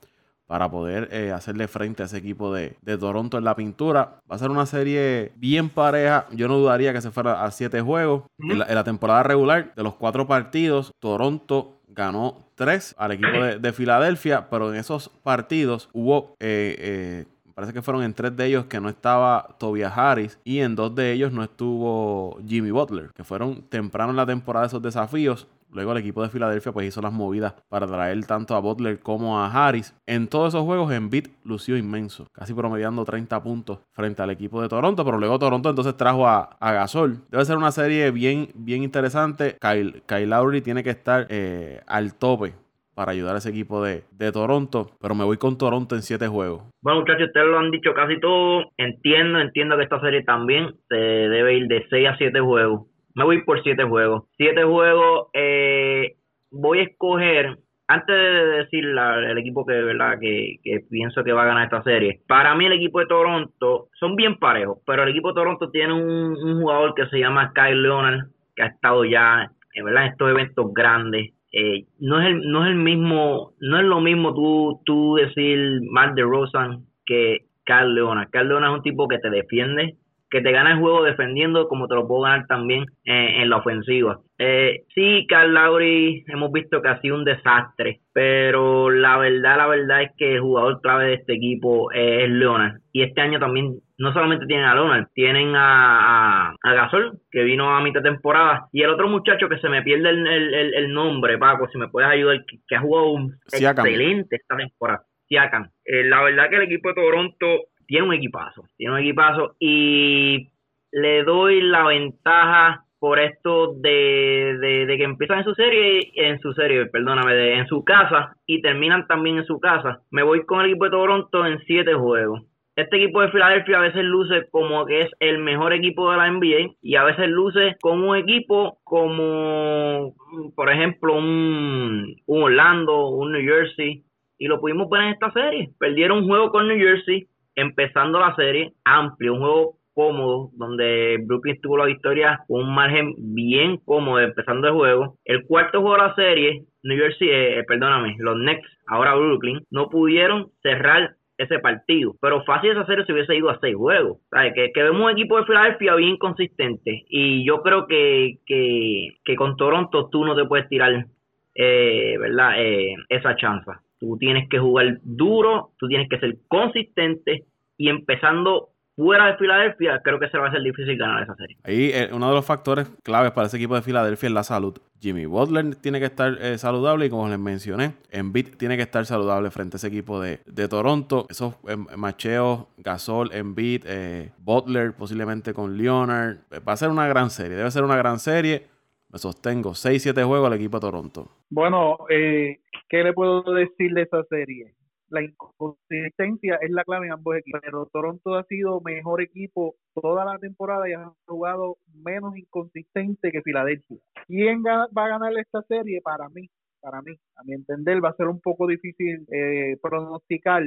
para poder eh, hacerle frente a ese equipo de, de, Toronto en la pintura. Va a ser una serie bien pareja. Yo no dudaría que se fuera a siete juegos. en, la, en, la, temporada regular, de los cuatro partidos, Toronto ganó tres al equipo de, de Filadelfia, pero en esos partidos hubo eh, eh, parece que fueron en tres de ellos que no estaba Tobias Harris y en dos de ellos no estuvo Jimmy Butler, que fueron temprano en la temporada esos desafíos. Luego el equipo de Filadelfia pues hizo las movidas para traer tanto a Butler como a Harris. En todos esos juegos Embiid lució inmenso, casi promediando 30 puntos frente al equipo de Toronto, pero luego Toronto entonces trajo a, a Gasol. Debe ser una serie bien, bien interesante. Kyle, Kyle Lowry tiene que estar eh, al tope para ayudar a ese equipo de, de, Toronto, pero me voy con Toronto en siete juegos. Bueno, muchachos, ustedes lo han dicho casi todo. Entiendo, entiendo que esta serie también se debe ir de 6 a 7 juegos. Me voy por 7 juegos. 7 juegos, eh, voy a escoger, antes de decir la, el equipo que, ¿verdad? Que, pienso que va a ganar esta serie, para mí el equipo de Toronto son bien parejos, pero el equipo de Toronto tiene un, un jugador que se llama Kyle Leonard, que ha estado ya ¿verdad? en estos eventos grandes eh, no es el no es el mismo no es lo mismo tú tú decir Mark de Rosan que Carl Leona. Carl Leona es un tipo que te defiende que te gana el juego defendiendo como te lo puedo ganar también eh, en la ofensiva. Eh, sí Carl Lowry hemos visto que ha sido un desastre pero la verdad la verdad es que el jugador clave de este equipo es Leonard y este año también no solamente tienen a Leonard, tienen a, a, a, Gasol, que vino a mitad de temporada, y el otro muchacho que se me pierde el, el, el nombre, Paco, si me puedes ayudar, que, que ha jugado un Siakam. excelente esta temporada. Siakam. Eh, la verdad que el equipo de Toronto tiene un equipazo, tiene un equipazo, y le doy la ventaja por esto de, de, de, que empiezan en su serie, en su serie, perdóname, de, en su casa y terminan también en su casa. Me voy con el equipo de Toronto en siete juegos este equipo de Filadelfia a veces luce como que es el mejor equipo de la NBA y a veces luce como un equipo como, por ejemplo, un, un Orlando, un New Jersey, y lo pudimos ver en esta serie. Perdieron un juego con New Jersey, empezando la serie, amplio, un juego cómodo, donde Brooklyn tuvo la victoria con un margen bien cómodo empezando el juego. El cuarto juego de la serie, New Jersey, eh, perdóname, los Knicks, ahora Brooklyn, no pudieron cerrar ese partido. Pero fácil esa serie se hubiese ido a seis juegos. Que, que vemos un equipo de Filadelfia bien consistente. Y yo creo que, que, que con Toronto tú no te puedes tirar eh, ¿verdad? Eh, esa chance. Tú tienes que jugar duro, tú tienes que ser consistente y empezando fuera de Filadelfia, creo que se va a ser difícil ganar esa serie. Ahí eh, uno de los factores claves para ese equipo de Filadelfia es la salud. Jimmy Butler tiene que estar eh, saludable y como les mencioné, Embiid tiene que estar saludable frente a ese equipo de, de Toronto. Esos eh, macheos, Gasol, Embiid, eh, Butler, posiblemente con Leonard. Va a ser una gran serie, debe ser una gran serie. Me sostengo 6-7 juegos al equipo de Toronto. Bueno, eh, ¿qué le puedo decir de esa serie? La inconsistencia es la clave en ambos equipos. Pero Toronto ha sido mejor equipo toda la temporada y ha jugado menos inconsistente que Filadelfia. ¿Quién va a ganar esta serie? Para mí, para mí, a mi entender, va a ser un poco difícil eh, pronosticar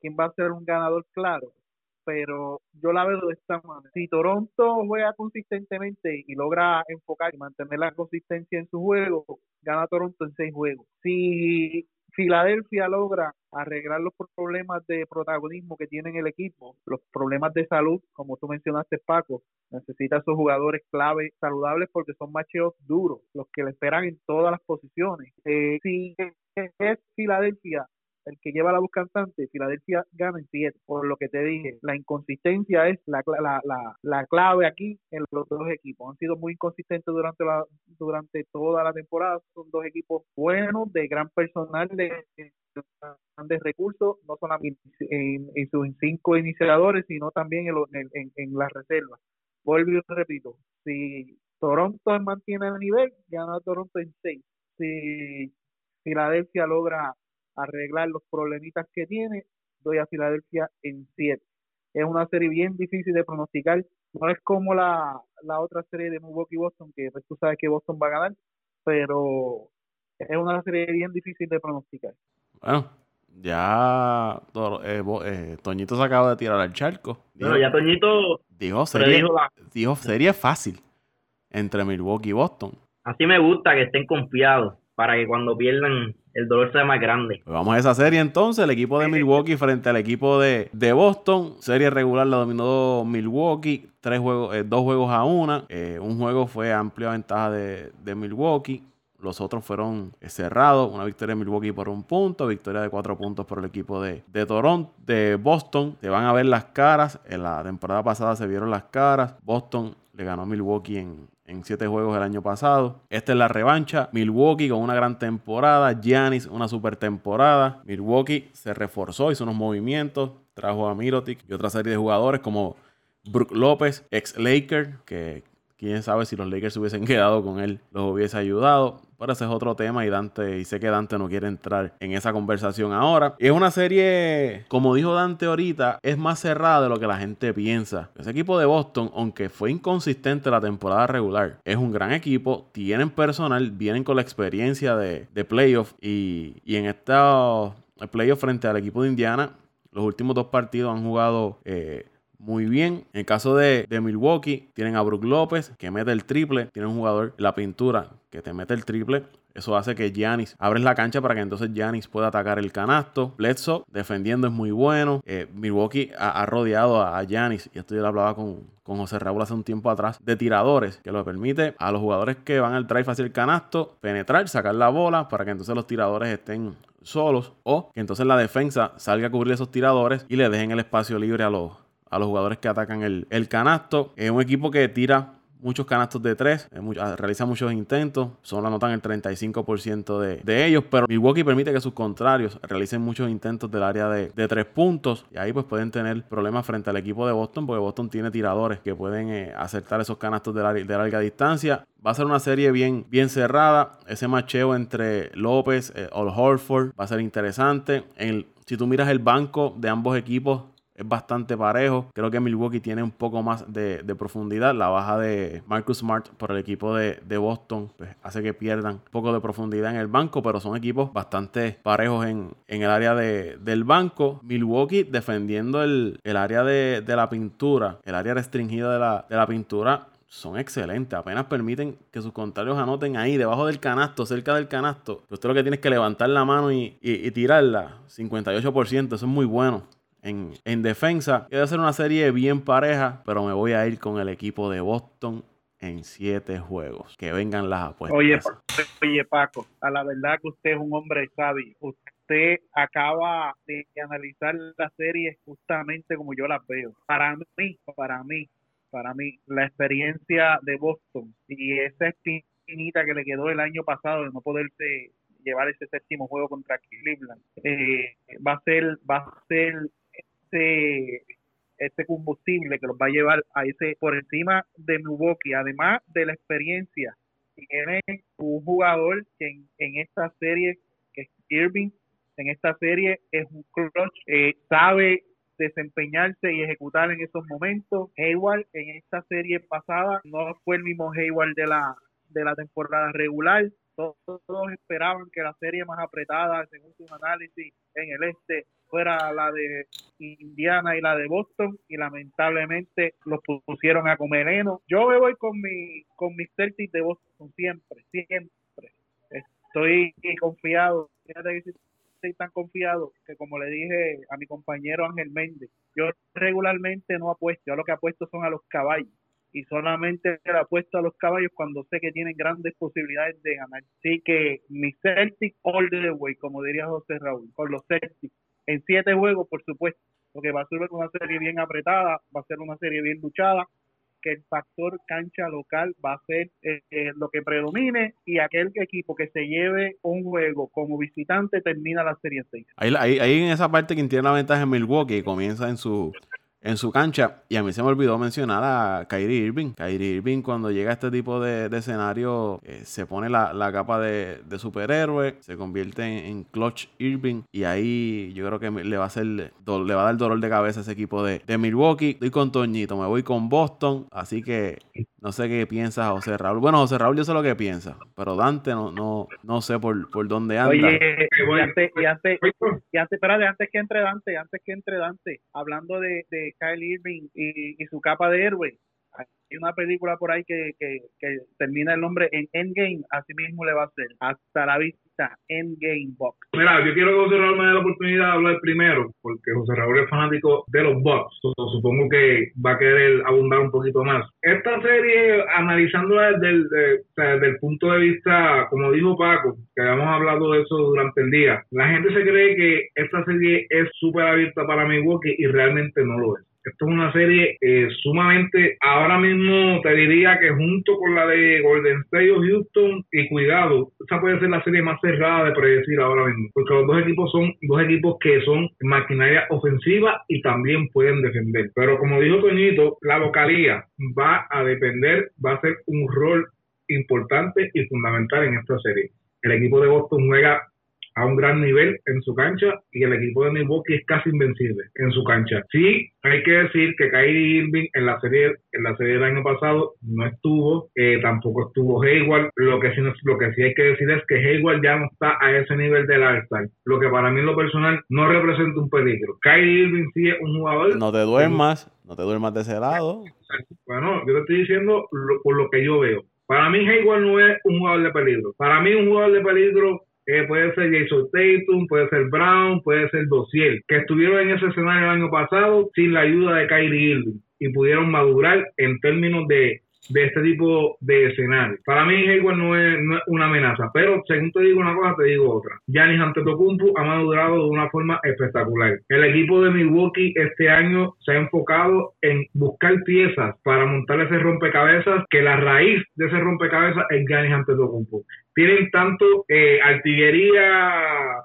quién va a ser un ganador claro. Pero yo la veo de esta manera. Si Toronto juega consistentemente y logra enfocar y mantener la consistencia en su juego, gana Toronto en seis juegos. Si Filadelfia logra arreglar los problemas de protagonismo que tiene el equipo, los problemas de salud, como tú mencionaste, Paco, necesita a sus jugadores clave saludables porque son macheos duros, los que le esperan en todas las posiciones. Eh, si es Filadelfia el que lleva la voz cantante, Filadelfia gana en 7. Por lo que te dije, la inconsistencia es la, la, la, la, clave aquí en los dos equipos. Han sido muy inconsistentes durante la durante toda la temporada. Son dos equipos buenos, de gran personal, de grandes recursos, no solamente en, en sus cinco iniciadores, sino también en, en, en las reservas. Vuelvo y repito, si Toronto mantiene el nivel, gana Toronto en 6. Si Filadelfia logra arreglar los problemitas que tiene, doy a Filadelfia en 7. Es una serie bien difícil de pronosticar. No es como la, la otra serie de Milwaukee-Boston, que pues, tú sabes que Boston va a ganar, pero es una serie bien difícil de pronosticar. Bueno, ya eh, eh, Toñito se acaba de tirar al charco. Dijo, ya Toñito dijo serie, dijo serie fácil entre Milwaukee y Boston. Así me gusta que estén confiados para que cuando pierdan el dolor sea más grande. Pues vamos a esa serie entonces, el equipo de Milwaukee frente al equipo de, Boston. Serie regular la dominó Milwaukee, tres juegos, eh, dos juegos a una. Eh, un juego fue amplia ventaja de, Milwaukee. Los otros fueron eh, cerrados. Una victoria de Milwaukee por un punto. Victoria de cuatro puntos por el equipo de, de Toronto. De Boston. Se van a ver las caras. En la temporada pasada se vieron las caras. Boston le ganó a Milwaukee en, en siete juegos el año pasado. Esta es la revancha. Milwaukee con una gran temporada. Giannis una super temporada. Milwaukee se reforzó, hizo unos movimientos. Trajo a Mirotic y otra serie de jugadores como Brook López, ex Laker, que quién sabe si los Lakers hubiesen quedado con él, los hubiese ayudado. Pero ese es otro tema y Dante, y sé que Dante no quiere entrar en esa conversación ahora. Y es una serie, como dijo Dante ahorita, es más cerrada de lo que la gente piensa. Ese equipo de Boston, aunque fue inconsistente la temporada regular, es un gran equipo, tienen personal, vienen con la experiencia de, de playoff y, y en esta playoff frente al equipo de Indiana, los últimos dos partidos han jugado... Eh, muy bien. En el caso de, Milwaukee, tienen a Brook López, que mete el triple. Tienen un jugador, la pintura, que te mete el triple. Eso hace que Giannis abres la cancha para que entonces Giannis pueda atacar el canasto. Bledsoe defendiendo es muy bueno. Eh, Milwaukee ha, rodeado a Giannis, y esto yo lo hablaba con, con José Raúl hace un tiempo atrás, de tiradores, que lo permite a los jugadores que van al drive hacia el canasto penetrar, sacar la bola para que entonces los tiradores estén solos o que entonces la defensa salga a cubrir esos tiradores y le dejen el espacio libre a los, a los jugadores que atacan el, el canasto. Es un equipo que tira muchos canastos de tres, ah, realiza muchos intentos, solo anotan el 35% de, de, ellos, pero Milwaukee permite que sus contrarios realicen muchos intentos del área de, de, tres puntos y ahí pues pueden tener problemas frente al equipo de Boston porque Boston tiene tiradores que pueden eh, acertar esos canastos de, de, larga distancia. Va a ser una serie bien, bien cerrada, ese macheo entre López, eh, Horford va a ser interesante. En si tú miras el banco de ambos equipos, es bastante parejo. Creo que Milwaukee tiene un poco más de, profundidad. La baja de Marcus Smart por el equipo de, Boston pues, hace que pierdan un poco de profundidad en el banco, pero son equipos bastante parejos en, el área del banco. Milwaukee defendiendo el, área de, la pintura, el área restringida de la, de la pintura son excelentes. Apenas permiten que sus contrarios anoten ahí, debajo del canasto, cerca del canasto. Usted lo que tiene que levantar la mano y, y tirarla. 58%, eso es muy bueno en, en defensa. Quiero hacer una serie bien pareja, pero me voy a ir con el equipo de Boston en siete juegos. Que vengan las apuestas. Oye, oye Paco, a la verdad que usted es un hombre sabio. Usted acaba de analizar la serie justamente como yo las veo. Para mí, para mí, para mí, la experiencia de Boston y esa espinita que le quedó el año pasado de no poderse llevar ese séptimo juego contra Cleveland eh, va a ser va a ser este, combustible que los va a llevar a ese por encima de Milwaukee, además de la experiencia. Tiene un jugador que en, esta serie, que es Irving, en esta serie es un clutch, eh, sabe desempeñarse y ejecutar en esos momentos. Hayward en esta serie pasada no fue el mismo Hayward de la de la temporada regular. Todos, esperaban que la serie más apretada, según su análisis en el este, fuera la de Indiana y la de Boston y lamentablemente los pusieron a comer heno. Yo me voy con mi con mis Celtics de Boston siempre, siempre. Estoy confiado, fíjate que estoy tan confiado que como le dije a mi compañero Ángel Méndez, yo regularmente no apuesto, yo lo que apuesto son a los caballos y solamente le apuesto a los caballos cuando sé que tienen grandes posibilidades de ganar. Así que mi Celtic all the way, como diría José Raúl, con los Celtics en siete juegos, por supuesto, porque va a ser una serie bien apretada, va a ser una serie bien luchada, que el factor cancha local va a ser eh, eh, lo que predomine y aquel equipo que se lleve un juego como visitante termina la serie 6. Ahí, ahí, en esa parte quien tiene la ventaja es Milwaukee, comienza en su en su cancha. Y a mí se me olvidó mencionar a Kyrie Irving. Kyrie Irving cuando llega a este tipo de, escenario eh, se pone la, capa de, superhéroe, se convierte en, Clutch Irving y ahí yo creo que le va a hacer le va a dar dolor de cabeza a ese equipo de, de Milwaukee. Estoy con Toñito, me voy con Boston, así que no sé qué piensa José Raúl. Bueno, José Raúl yo sé lo que piensa, pero Dante no no, no sé por, por dónde anda. Oye, y antes, y antes, y antes, antes que entre Dante, antes que entre Dante, hablando de, de Kyle Irving y, y su capa de héroe, hay una película por ahí que, que, que, termina el nombre en Endgame, así mismo le va a ser. Hasta la vista, Endgame Box. Mira, yo quiero que José Raúl me la oportunidad de hablar primero, porque José Raúl es fanático de los Bucks. supongo que va a querer abundar un poquito más. Esta serie, analizándola desde el, desde el punto de vista, como dijo Paco, que habíamos hablado de eso durante el día, la gente se cree que esta serie es súper abierta para Milwaukee y realmente no lo es. Esto es una serie eh, sumamente, ahora mismo te diría que junto con la de Golden State o Houston, y cuidado, esa puede ser la serie más cerrada de predecir ahora mismo, porque los dos equipos son dos equipos que son maquinaria ofensiva y también pueden defender. Pero como dijo Toñito, la localía va a depender, va a ser un rol importante y fundamental en esta serie. El equipo de Boston juega a un gran nivel en su cancha y el equipo de Milwaukee es casi invencible en su cancha. Sí, hay que decir que Kyrie Irving en la serie en la serie del año pasado no estuvo, eh, tampoco estuvo Hayward. Lo que sí lo que sí hay que decir es que Hayward ya no está a ese nivel del All-Star, lo que para mí en lo personal no representa un peligro. Kyrie Irving sí es un jugador. No te duermas, no te duermas de ese lado. Bueno, yo te estoy diciendo por lo que yo veo. Para mí Hayward no es un jugador de peligro. Para mí un jugador de peligro puede ser Jason Tatum, puede ser Brown, puede ser Dosiel, que estuvieron en ese escenario el año pasado sin la ayuda de Kyrie Irving y pudieron madurar en términos de de este tipo de escenario. Para mí Hayward no es, no es una amenaza, pero según te digo una cosa, te digo otra. Giannis Antetokounmpo ha madurado de una forma espectacular. El equipo de Milwaukee este año se ha enfocado en buscar piezas para montar ese rompecabezas, que la raíz de ese rompecabezas es Giannis Antetokounmpo. Tienen tanto eh, artillería,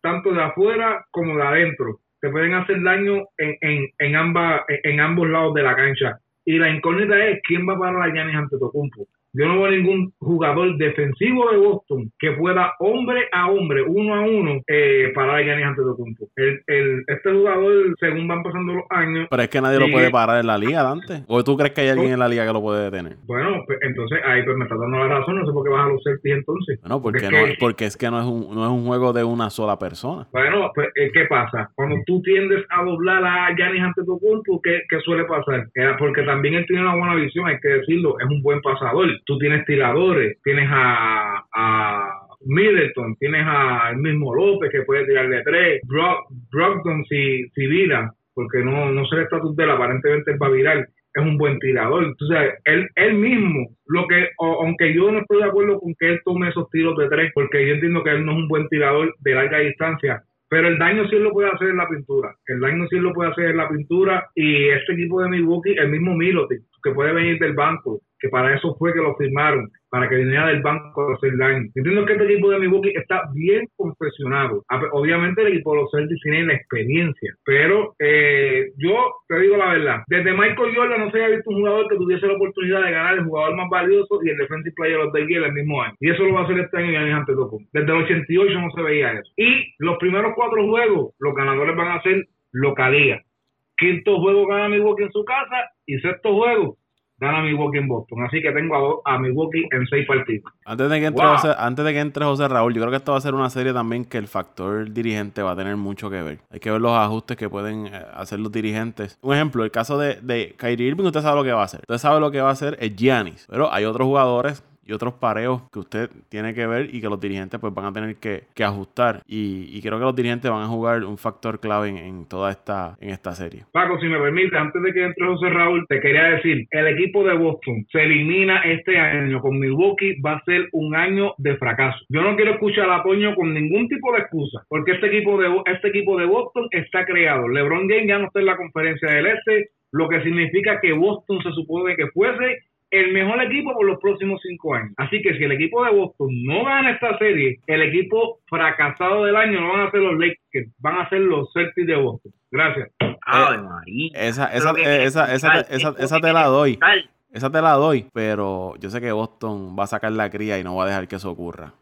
tanto de afuera como de adentro. Se pueden hacer daño en, en, en, ambas, en ambos lados de la cancha. Y la incógnita es quién va a parar a Giannis Antetokounmpo. Yo no veo ningún jugador defensivo de Boston que pueda hombre a hombre, uno a uno, eh, parar a Giannis Antetokounmpo. El, el, este jugador, según van pasando los años... Pero es que nadie lo puede parar en la liga, Dante. ¿O tú crees que hay alguien en la liga que lo puede detener? Bueno, pues, entonces ahí pues me está dando la razón. No sé por qué vas a los Celtics entonces. Bueno, porque, no, porque es que no es, un, no es un juego de una sola persona. Bueno, pues eh, ¿qué pasa? Cuando tú tiendes a doblar a Giannis Antetokounmpo, ¿qué, ¿qué suele pasar? Porque también él tiene una buena visión, hay que decirlo. Es un buen pasador tú tienes tiradores, tienes a, a Middleton, tienes al mismo López que puede tirar de tres, Brock, Brockton si, si vira, porque no, no sé el estatus de él, aparentemente va a virar, es un buen tirador. Entonces, él, él mismo, lo que, aunque yo no estoy de acuerdo con que él tome esos tiros de tres, porque yo entiendo que él no es un buen tirador de larga distancia, pero el daño sí lo puede hacer en la pintura. El daño sí lo puede hacer en la pintura. Y este equipo de Milwaukee, el mismo Milotic, que puede venir del banco, que para eso fue que lo firmaron, para que viniera del banco a hacer daño. Entiendo que este equipo de Milwaukee está bien confesionado. Obviamente el equipo de los Celtics tiene la experiencia, pero eh, yo te digo la verdad, desde Michael Jordan no se había visto un jugador que tuviese la oportunidad de ganar el jugador más valioso y el Defensive Player of the Year el mismo año. Y eso lo va a hacer este año y antes Desde el 88 no se veía eso. Y los primeros cuatro juegos, los ganadores van a ser localía. Quinto juego gana Milwaukee en su casa y sexto juego gana Milwaukee en Boston. Así que tengo a, Milwaukee en seis partidos. Antes de, que entre José, antes de que entre José Raúl, yo creo que esto va a ser una serie también que el factor dirigente va a tener mucho que ver. Hay que ver los ajustes que pueden eh, hacer los dirigentes. Un ejemplo, el caso de, de Kyrie Irving, usted sabe lo que va a hacer. Usted sabe lo que va a hacer es Giannis. Pero hay otros jugadores y otros pareos que usted tiene que ver y que los dirigentes pues van a tener que, ajustar. Y, creo que los dirigentes van a jugar un factor clave en, toda esta, en esta serie. Paco, si me permite, antes de que entre José Raúl, te quería decir, el equipo de Boston se elimina este año con Milwaukee, va a ser un año de fracaso. Yo no quiero escuchar apoyo con ningún tipo de excusa, porque este equipo de, este equipo de Boston está creado. LeBron James ya no está en la conferencia del Este, lo que significa que Boston se supone que fuese el mejor equipo por los próximos cinco años. Así que si el equipo de Boston no gana esta serie, el equipo fracasado del año no van a ser los Lakers, van a ser los Celtics de Boston. Gracias. Ave María. Esa, esa, eh, esa, te la doy. Esa te la doy, pero yo sé que Boston va a sacar la cría y no va a dejar que eso ocurra.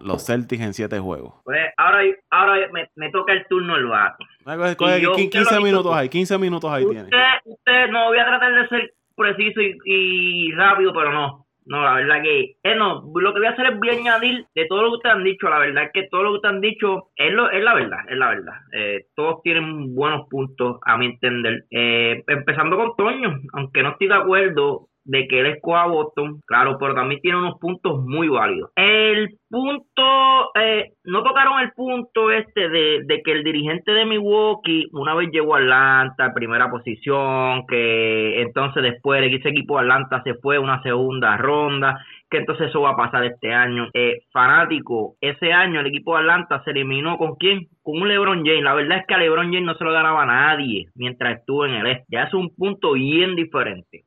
Los Celtics en siete juegos. Pues ahora, ahora me, me toca el turno el vato. Coge- coge yo- 15 usted lo ha visto minutos tú. ahí, 15 minutos ahí tiene. Usted, usted, no voy a tratar de ser preciso y, y rápido, pero no. No, la verdad que, eh, no, lo que voy a hacer es voy añadir de todo lo que ustedes han dicho, la verdad es que todo lo que ustedes han dicho es, lo, es la verdad, es la verdad. Eh, todos tienen buenos puntos, a mi entender. Eh, empezando con Toño, aunque no estoy de acuerdo de que él escoja a Boston, claro, pero también tiene unos puntos muy válidos. El punto, eh, no tocaron el punto este de, de que el dirigente de Milwaukee una vez llegó a Atlanta, primera posición, que entonces después ese equipo de Atlanta se fue una segunda ronda, que entonces eso va a pasar este año. Eh, fanático, ese año el equipo de Atlanta se eliminó con quién? Con un LeBron James. La verdad es que a LeBron James no se lo ganaba a nadie mientras estuvo en el este. Ya es un punto bien diferente.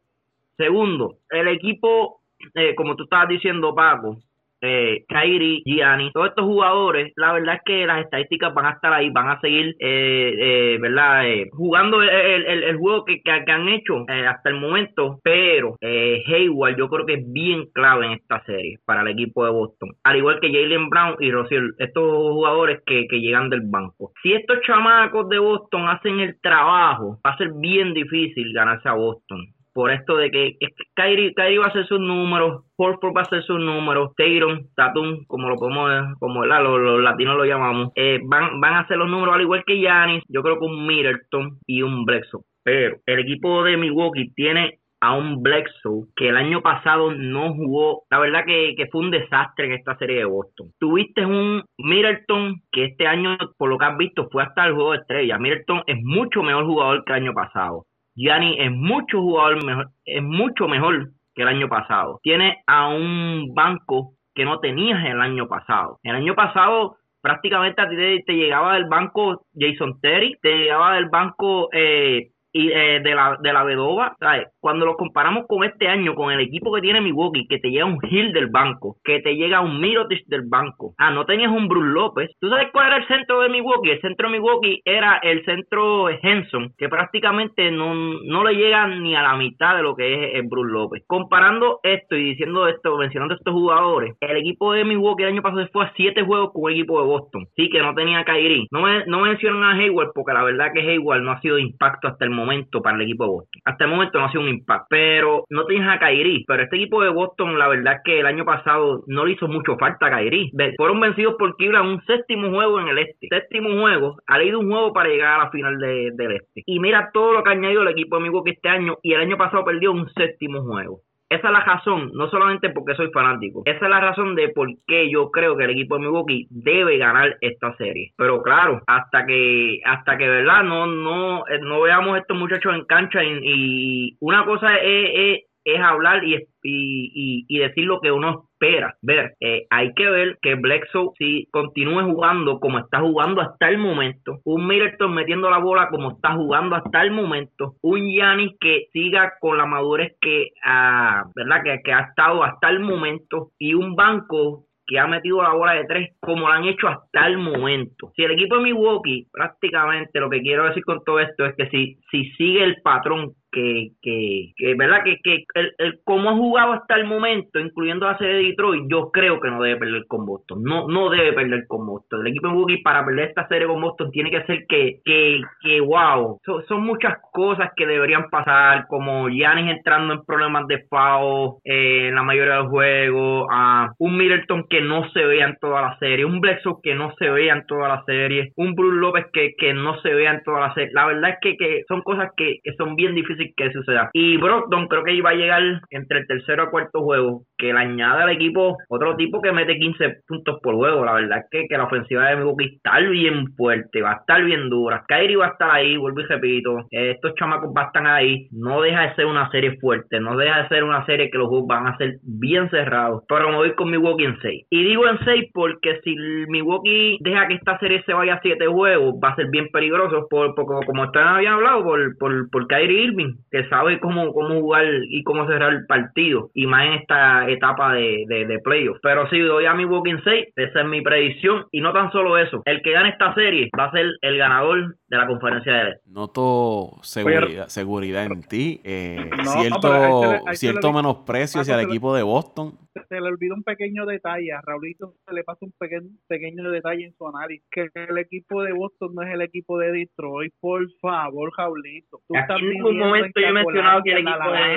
Segundo, el equipo, eh, como tú estabas diciendo, Paco, eh, Kyrie, Gianni, todos estos jugadores, la verdad es que las estadísticas van a estar ahí, van a seguir, eh, eh, ¿verdad? Eh, jugando el, juego que, han hecho eh, hasta el momento, pero eh, Hayward yo creo que es bien clave en esta serie para el equipo de Boston, al igual que Jalen Brown y Rosier, estos jugadores que, que llegan del banco. Si estos chamacos de Boston hacen el trabajo, va a ser bien difícil ganarse a Boston por esto de que, es que Kyrie, va a hacer sus números, Horford va a hacer sus números, Tatum, Tatum, como lo podemos, como. Los, los latinos lo llamamos, eh, van, van a hacer los números al igual que Giannis, yo creo que un Middleton y un Bledsoe. Pero el equipo de Milwaukee tiene a un Bledsoe que el año pasado no jugó, la verdad que, que fue un desastre en esta serie de Boston. Tuviste un Middleton que este año, por lo que has visto, fue hasta el juego de estrella. Middleton es mucho mejor jugador que el año pasado. Gianni es mucho jugador mejor, es mucho mejor que el año pasado. Tiene a un banco que no tenías el año pasado. El año pasado prácticamente a ti te, te llegaba del banco Jason Terry, te llegaba del banco eh, y eh, de la de la Vedova, ¿sabes? Cuando lo comparamos con este año, con el equipo que tiene Milwaukee, que te llega un Hill del banco, que te llega un Mirotic del banco. Ah, no tenías un Bruce López. ¿Tú sabes cuál era el centro de Milwaukee? El centro de Milwaukee era el centro Henson, que prácticamente no, no le llega ni a la mitad de lo que es el Bruce López. Comparando esto y diciendo esto, mencionando estos jugadores, el equipo de Milwaukee el año pasado fue a siete juegos con el equipo de Boston. Sí, que no tenía Kyrie. No, me, no mencionan a Hayward porque la verdad que Hayward no ha sido de impacto hasta el momento para el equipo de Boston. Hasta el momento no ha sido un impacto. Pero no tienes a Kyrie. Pero este equipo de Boston, la verdad es que el año pasado no le hizo mucho falta a. Ve- Fueron vencidos por Cleveland un séptimo juego en el este. Séptimo juego. Ha leído un juego para llegar a la final de- del este. Y mira todo lo que ha añadido el equipo de Milwaukee este año. Y el año pasado perdió un séptimo juego. Esa es la razón, no solamente porque soy fanático, esa es la razón de por qué yo creo que el equipo de Milwaukee debe ganar esta serie. Pero claro, hasta que, hasta que verdad, no, no, eh, no veamos estos muchachos en cancha y, y una cosa es, es, es hablar y, y, y, decir lo que uno espera. Ver, eh, hay que ver que Bledsoe si continúe jugando como está jugando hasta el momento, un Middleton metiendo la bola como está jugando hasta el momento, un Giannis que siga con la madurez que, ah, ¿verdad? que, que ha estado hasta el momento y un banco que ha metido la bola de tres como lo han hecho hasta el momento. Si el equipo de Milwaukee, prácticamente lo que quiero decir con todo esto es que si, si sigue el patrón que, que, que verdad que, que el, el cómo ha jugado hasta el momento, incluyendo la serie de Detroit, yo creo que no debe perder con Boston. No, no debe perder con Boston. El equipo de Milwaukee para perder esta serie con Boston tiene que ser que, que, que wow, son, son muchas cosas que deberían pasar, como Giannis entrando en problemas de foul eh, en la mayoría de los juegos, a un Middleton que no se vea en toda la serie, un Bledsoe que no se vea en toda la serie, un Bruce López que, que no se vea en toda la serie. La verdad es que, que son cosas que, que son bien difíciles que suceda. Y Brogdon creo que iba a llegar entre el tercero y cuarto juego, que le añade al equipo otro tipo que mete 15 puntos por juego. La verdad es que, que la ofensiva de Milwaukee está bien fuerte, va a estar bien dura. Kyrie va a estar ahí, vuelvo y repito. Eh, estos chamacos van a estar ahí. No deja de ser una serie fuerte, no deja de ser una serie que los juegos van a ser bien cerrados. Pero me voy con Milwaukee en 6. Y digo en 6 porque si Milwaukee deja que esta serie se vaya a 7 juegos, va a ser bien peligroso. Por, por- como ustedes habían hablado, por, por, por Kyrie Irving, que sabe cómo, cómo jugar y cómo cerrar el partido. Y más en esta etapa de, de, de playoffs. Pero si doy a Milwaukee en 6, esa es mi predicción. Y no tan solo eso, el que gane esta serie va a ser el ganador de la conferencia de este. Noto seguridad, seguridad en ti. Eh, No, cierto ahí le- ahí se cierto le- menosprecio hacia el le- equipo de Boston. se le olvida un pequeño detalle, a Raulito se le pasa un pequeño, pequeño detalle en su análisis, que el equipo de Boston no es el equipo de Detroit, por favor, Raulito. Tú Aquí en ningún viviendo momento en yo he mencionado que el equipo de-.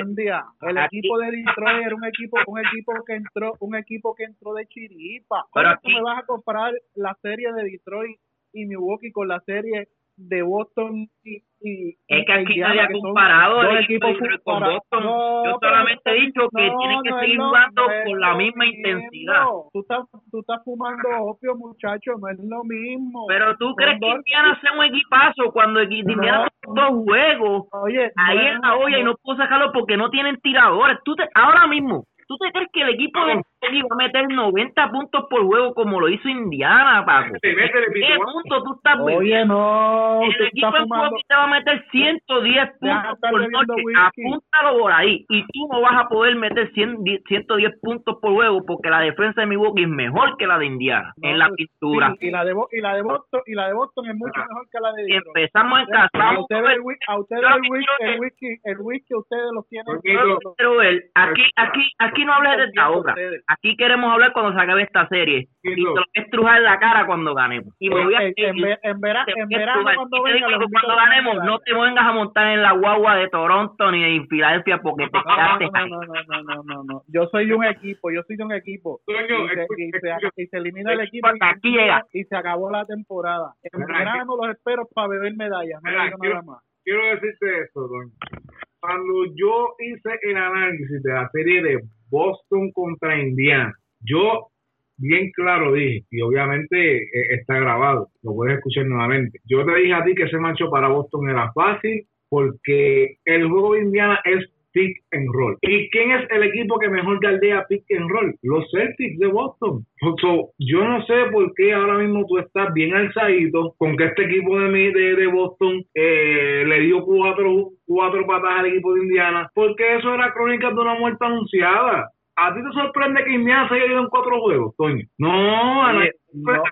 El Aquí- equipo de Detroit era un equipo, un equipo que entró, un equipo que entró de chiripa. Pero ¿Cómo tú aquí- me vas a comparar la serie de Detroit y Milwaukee con la serie de Boston y, y Es que aquí nadie ha comparado el equipo con Boston. No, Yo solamente he dicho que no, tienen que no seguir jugando con la misma mismo. intensidad. Tú estás, tú estás fumando opio, muchacho, no es lo mismo. Pero tú crees que Indiana sea un equipazo cuando Indiana dos juegos Oye, ahí en la olla y no pudo sacarlo porque no tienen tiradores. Tú te, ahora mismo, ¿tú te crees que el equipo de Milwaukee va a meter 90 puntos por juego como lo hizo Indiana, Paco? ¿Qué punto tú estás Oye, no, El equipo en te va a meter 110 Deja de puntos por noche. Apúntalo por ahí. Y tú no vas a poder meter 100 di- 110 puntos por juego porque la defensa de Milwaukee es mejor que la de Indiana No, en la sí, pintura. y la de y la de Boston y la de Boston es mucho Ah. mejor que la de Si Detroit. empezamos en casa, A ustedes, el, a ustedes Yo el, el whisky, el whisky ustedes los tienen. Pero él, aquí, aquí, aquí no hables de esta hora. Ustedes. Aquí queremos hablar cuando se acabe esta serie. Y te lo voy a estrujar en la cara cuando ganemos. Y me voy a En, vera- verano cuando venga digo ganemos, no te vengas a montar en la guagua de Toronto ni de Filadelfia porque te quedaste no, no, no, no, no, no, no. Yo soy de un equipo, yo soy de un equipo. Y, se, escucha, y, se, escucha. y se elimina el equipo Hasta aquí llega. y se acabó la temporada. En verano los espero para beber medallas, no quiero- nada más. quiero decirte esto, doña. Cuando yo hice el análisis de la serie de Boston contra Indiana, yo bien claro dije, y obviamente eh, está grabado, lo puedes escuchar nuevamente. Yo te dije a ti que ese macho para Boston era fácil porque el juego de Indiana es pick and roll. ¿Y quién es el equipo que mejor galdea pick and roll? Los Celtics de Boston. So, yo no sé por qué ahora mismo tú estás bien alzadito con que este equipo de, mi- de, de Boston eh, le dio cuatro, cuatro patas al equipo de Indiana, porque eso era crónica de una muerte anunciada. ¿A ti te sorprende que Indiana se haya ido en cuatro juegos, Toño? No, a Oye, nadie- no, quiero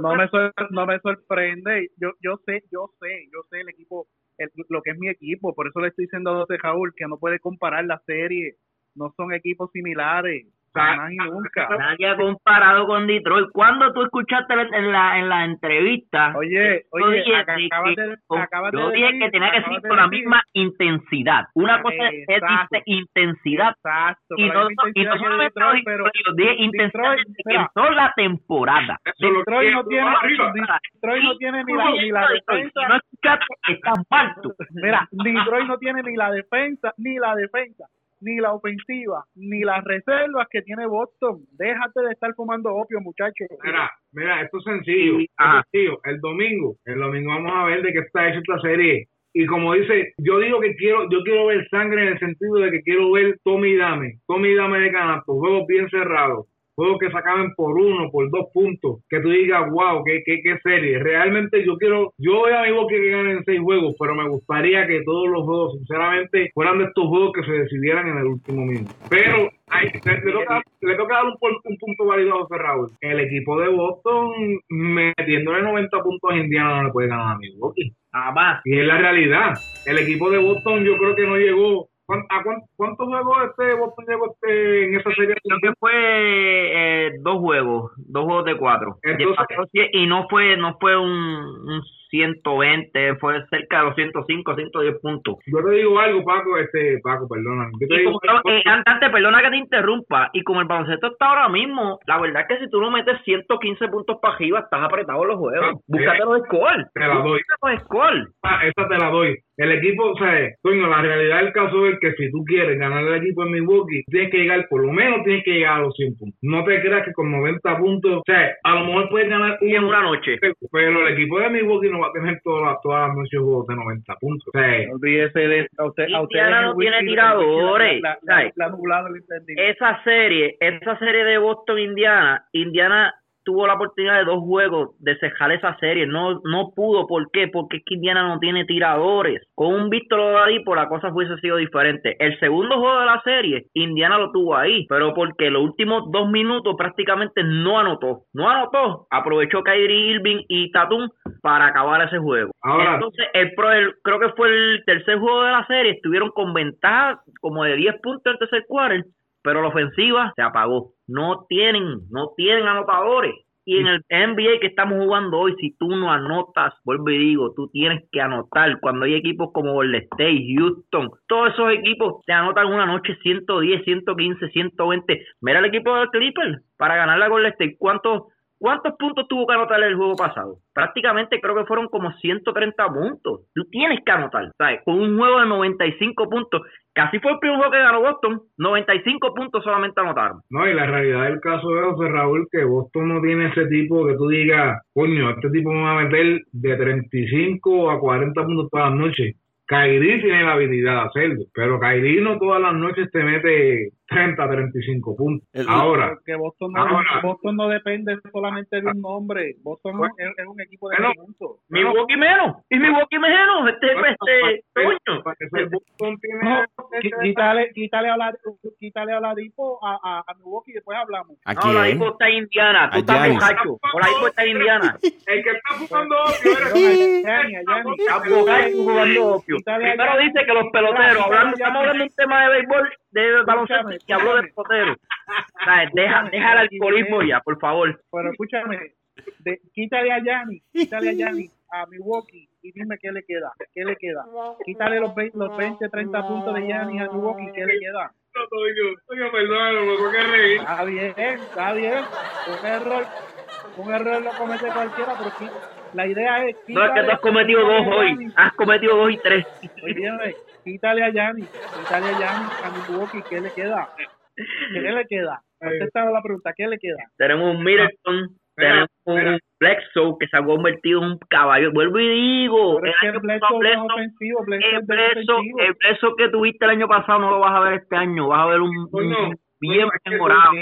no me sor- no me sorprende yo yo sé yo sé yo sé el equipo el- lo que es mi equipo por eso le estoy diciendo a José Raúl que no puede comparar la serie no son equipos similares jamás y nunca Nadie ha comparado con Detroit. ¿Cuándo tú escuchaste en la, en la entrevista? oye Yo oye dije acá- que- de, acabas yo de dije decir- que tenía que ser con la misma intensidad. Una cosa es dice intensidad exacto y no, y no solamente Detroit, pero digo, dije intensidad empezó la temporada. Detroit no tiene arriba. Detroit no tiene ni la, ni la defensa no escuchaste, estás falto. Mira, Detroit no tiene ni la defensa, ni la defensa, ni la ofensiva, ni las reservas que tiene Boston. Déjate de estar fumando opio, muchacho. Mira, mira, esto es sencillo. Sí, es ajá. sencillo. El domingo, el domingo vamos a ver de qué está hecha esta serie. Y como dice, yo digo que quiero, yo quiero ver sangre en el sentido de que quiero ver Tommy y Dame, Tommy y Dame de canasto, juegos bien cerrados, juegos que se acaben por uno, por dos puntos, que tú digas, wow, qué, qué, qué serie. Realmente yo quiero, yo voy a mi boca que ganen seis juegos, pero me gustaría que todos los juegos, sinceramente, fueran de estos juegos que se decidieran en el último minuto. Pero hay, le, toca, le toca dar un punto válido a José Raúl. El equipo de Boston, metiéndole 90 puntos a Indiana, no le puede ganar a Milwaukee. Jamás. Y es la realidad. El equipo de Boston, yo creo que no llegó. ¿Cuán- ¿A cuán- cuántos juegos este Boston llegó este, en esa serie? Creo que fue eh, dos juegos, dos juegos de cuatro. Entonces- y no fue no fue un, un 120, fue cerca de los 105, 110 puntos. Yo te digo algo, Paco, este, Paco, perdona. Yo te Y digo como, eh, antes, perdona que te interrumpa, y como el baloncesto está ahora mismo, la verdad es que si tú no metes 115 puntos para arriba, estás apretado en los juegos. Ah, Búscate eh, los scores. te la doy. Búscate los scores. Ah, esa te la doy. El equipo, o sea, coño, la realidad del caso es que si tú quieres ganar el equipo en Milwaukee, tienes que llegar, por lo menos tienes que llegar a los 100 puntos. No te creas que con 90 puntos, o sea, a lo mejor puedes ganar Y en una noche. pero el equipo de Milwaukee no va a tener todas las todas las noches juegos de 90 puntos. O sea, Olvídese de a usted, a usted Indiana no tiene tiradores, esa serie, esa serie de Boston Indiana, Indiana tuvo la oportunidad de dos juegos de cejar esa serie, no no pudo, ¿por qué? Porque es que Indiana no tiene tiradores. Con un Víctor Oladipo la cosa fuese sido diferente. El segundo juego de la serie, Indiana lo tuvo ahí, pero porque los últimos dos minutos prácticamente no anotó, no anotó, aprovechó Kyrie Irving y Tatum para acabar ese juego. Ahora- Entonces, el, creo que fue el tercer juego de la serie, estuvieron con ventaja como de 10 puntos en el tercer quarter, pero la ofensiva se apagó. No tienen, no tienen anotadores. Y en el NBA que estamos jugando hoy, si tú no anotas, vuelvo y digo, tú tienes que anotar. Cuando hay equipos como Golden State, Houston, todos esos equipos te anotan una noche 110, 115, 120. Mira el equipo de Clippers para ganar la Golden State. ¿Cuántos, ¿Cuántos puntos tuvo que anotar el juego pasado? Prácticamente creo que fueron como 130 puntos. Tú tienes que anotar, ¿sabes? Con un juego de 95 puntos. Casi fue el primer juego que ganó Boston. 95 puntos solamente anotaron. No, y la realidad del caso es, José Raúl, que Boston no tiene ese tipo que tú digas, coño, este tipo me va a meter de 35 a 40 puntos todas las noches. Kairi tiene la habilidad de hacerlo, pero Kairi no todas las noches te mete 30 a 35 puntos. El- Ahora, Porque Boston no, Ahora- Boston no depende solamente de un nombre. Boston Bueno, es, es un equipo de bueno, conjunto. Milwaukee menos. Y Milwaukee menos. Este, Bueno, este, para- coño. para que sea Boston tiene No, ese- qui- quítale, quítale a la, quítale a Ladipo a, a, a Milwaukee y después hablamos. ¿A No, la quién? Ipo está en Indiana. Tú A estás. Por ahí está en Indiana. el que está jugando opio a a bocacho jugando opio. Primero Giannis. dice que los peloteros, hablando, estamos hablando de un tema de béisbol, de baloncesto, y hablo de peloteros. O sea, deja, deja el alcoholismo ya, por favor. Pero escúchame, de, quítale a Yanni, quítale a Yanni a Milwaukee y dime qué le queda, qué le queda. Quítale los 20, los 20 30 puntos de Yanni a Milwaukee, ¿qué le queda? No, me tengo que reír. Está bien, está bien. Un error, un error lo comete cualquiera, pero sí, la idea es... No es que tú has cometido dos hoy. Has cometido dos y tres. Oye, quítale a Yanni, quítale a Yanni a Milwaukee, ¿qué le queda? ¿Qué le queda? Contesta la pregunta, ¿qué le queda? Tenemos un Middleton, tenemos un Bledsoe que se ha convertido en un caballo. Vuelvo y digo, el año Bledsoe pasado no es Bledsoe- ofensivo, Bledsoe el es Bledsoe, defensivo. el Bledsoe que tuviste el año pasado no lo vas a ver este año. Vas a ver un, un Coño, bien mejorado.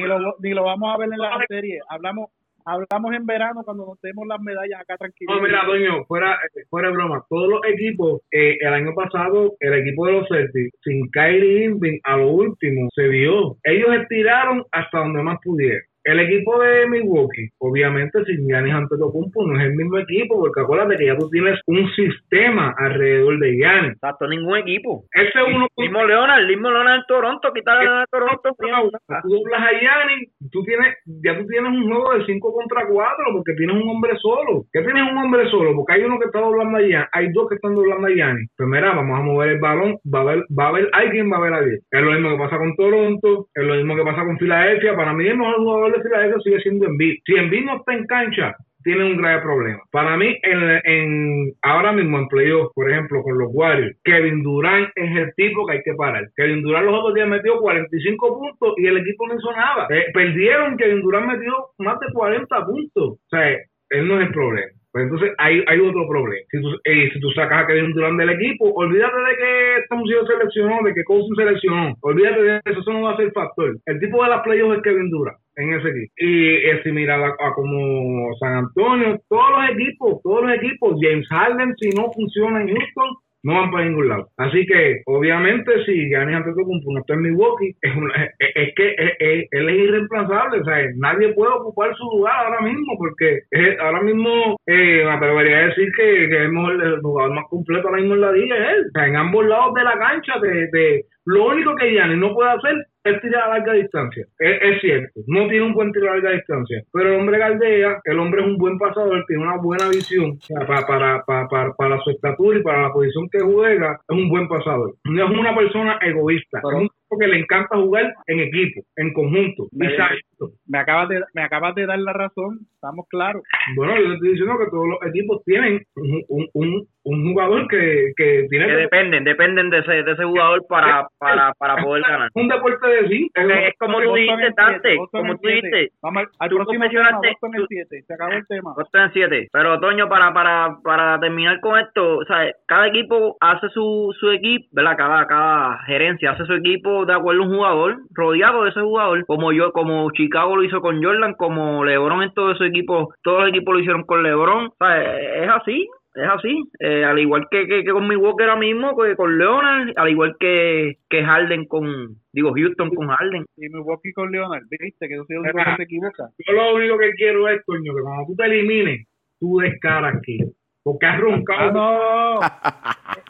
ni lo vamos a ver en la serie. Hablamos hablamos en verano cuando nos demos las medallas acá tranquilos. No, mira, Doño, fuera, fuera de broma, todos los equipos, eh, el año pasado, el equipo de los Celtics, sin Kyrie Irving, a lo último, se vio. Ellos estiraron hasta donde más pudieron. El equipo de Milwaukee, obviamente, sin Giannis Antetokounmpo, no es el mismo equipo, porque acuérdate que ya tú tienes un sistema alrededor de Giannis. Exacto, ningún equipo. Ese uno Mismo Leonard, mismo Leonard en Toronto, quitarle a Toronto. tú doblas a Giannis, tú tienes, ya tú tienes un juego de 5 contra 4 porque tienes un hombre solo. ¿Qué tienes un hombre solo? Porque hay uno que está doblando a Giannis, hay dos que están doblando a Giannis. Pues mira, vamos a mover el balón, va a haber, va a haber alguien, va a haber alguien. Es lo mismo que pasa con Toronto, es lo mismo que pasa con Filadelfia. Para mí el mejor jugador de Filadelfia sigue siendo Embiid. Si Embiid no está en cancha, tiene un grave problema. Para mí, en, ahora mismo en playoff, por ejemplo, con los Warriors, Kevin Durant es el tipo que hay que parar. Kevin Durant los otros días metió 45 puntos y el equipo no hizo nada. Eh, perdieron, Kevin Durant metió más de 40 puntos. O sea, él no es el problema. Pues entonces hay, hay otro problema. Si tú, eh, si tú sacas a Kevin Durant del equipo, olvídate de que esta música seleccionó, de que Cousins seleccionó. Olvídate de eso, eso no va a ser factor. El tipo de las playoffs es Kevin Durant en ese equipo. Y es similar a, a como San Antonio, todos los equipos, todos los equipos, James Harden, si no funciona en Houston, no van para ningún lado. Así que, obviamente, si Giannis Antetokounmpo no está en Milwaukee, es, una- es, es que es- él es irreemplazable. O sea, nadie puede ocupar su lugar ahora mismo, porque ahora mismo eh, me atrevería a decir que, que es mejor el jugador más completo ahora mismo en la liga es él. O sea, en ambos lados de la cancha, de, de lo único que Giannis no puede hacer es tirar a larga distancia. Es, es cierto, no tiene un buen tiro a larga distancia, pero el hombre galdea, el hombre es un buen pasador, tiene una buena visión para, para, para, para, para su estatura y para la posición que juega, es un buen pasador. No es una persona egoísta, Pero- es un tipo que le encanta jugar en equipo, en conjunto. Me-. Me acabas de me acabas de dar la razón, estamos claros. Bueno, yo estoy diciendo que todos los equipos tienen un, un, un, un jugador que, que tiene Que dependen, dependen de ese, de ese jugador para, para, para poder ganar. un deporte de sí. Es como tú dijiste, Dante, como tú dijiste, Vamos al, Tú próximo tema, Boston en tú- 7. Se acabó el tema. Boston en 7. Pero, Toño, para, para, para terminar con esto, o sea, cada equipo hace su, su equipo, ¿verdad? Cada, cada gerencia hace su equipo de acuerdo a un jugador, rodeado de ese jugador, como yo, como Chicago lo hizo con Jordan, como LeBron en todo su equipo, todos los equipos lo hicieron con LeBron, o sea, es así. Es así, eh, al igual que, que, que con Milwaukee ahora mismo, que con Leonard, al igual que, que Harden con, digo, Houston con Harden. Y Milwaukee con Leonard, viste que eso es lo único que se equivoca. Yo lo único que quiero es, coño, que cuando tú te elimines, tú descaras aquí. Porque has Ah, roncado. no,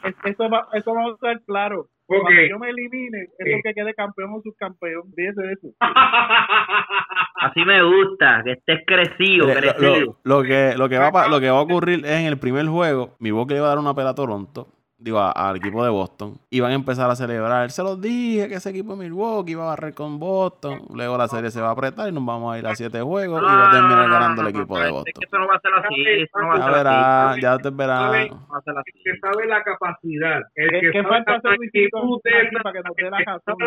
Es- eso, va, eso va a estar claro. Cuando yo me elimine, es Sí. porque quede campeón o subcampeón. De eso. Así me gusta, que estés crecido, Mire, lo- crecido. Lo, lo que, lo, que va, lo que va a ocurrir es en el primer juego, mi le iba a dar una pela a Toronto, digo, al equipo de Boston, y van a empezar a celebrar. Se los dije que ese equipo de Milwaukee iba a barrer con Boston. Luego la serie se va a apretar y nos vamos a ir a siete juegos y va a terminar ganando el equipo de Es que Boston. eso no va a ser así, eso no va a así. verá, ya ser así. El que sabe la capacidad, el ¿Qué- que qué sabe falta la de esta- para que sabe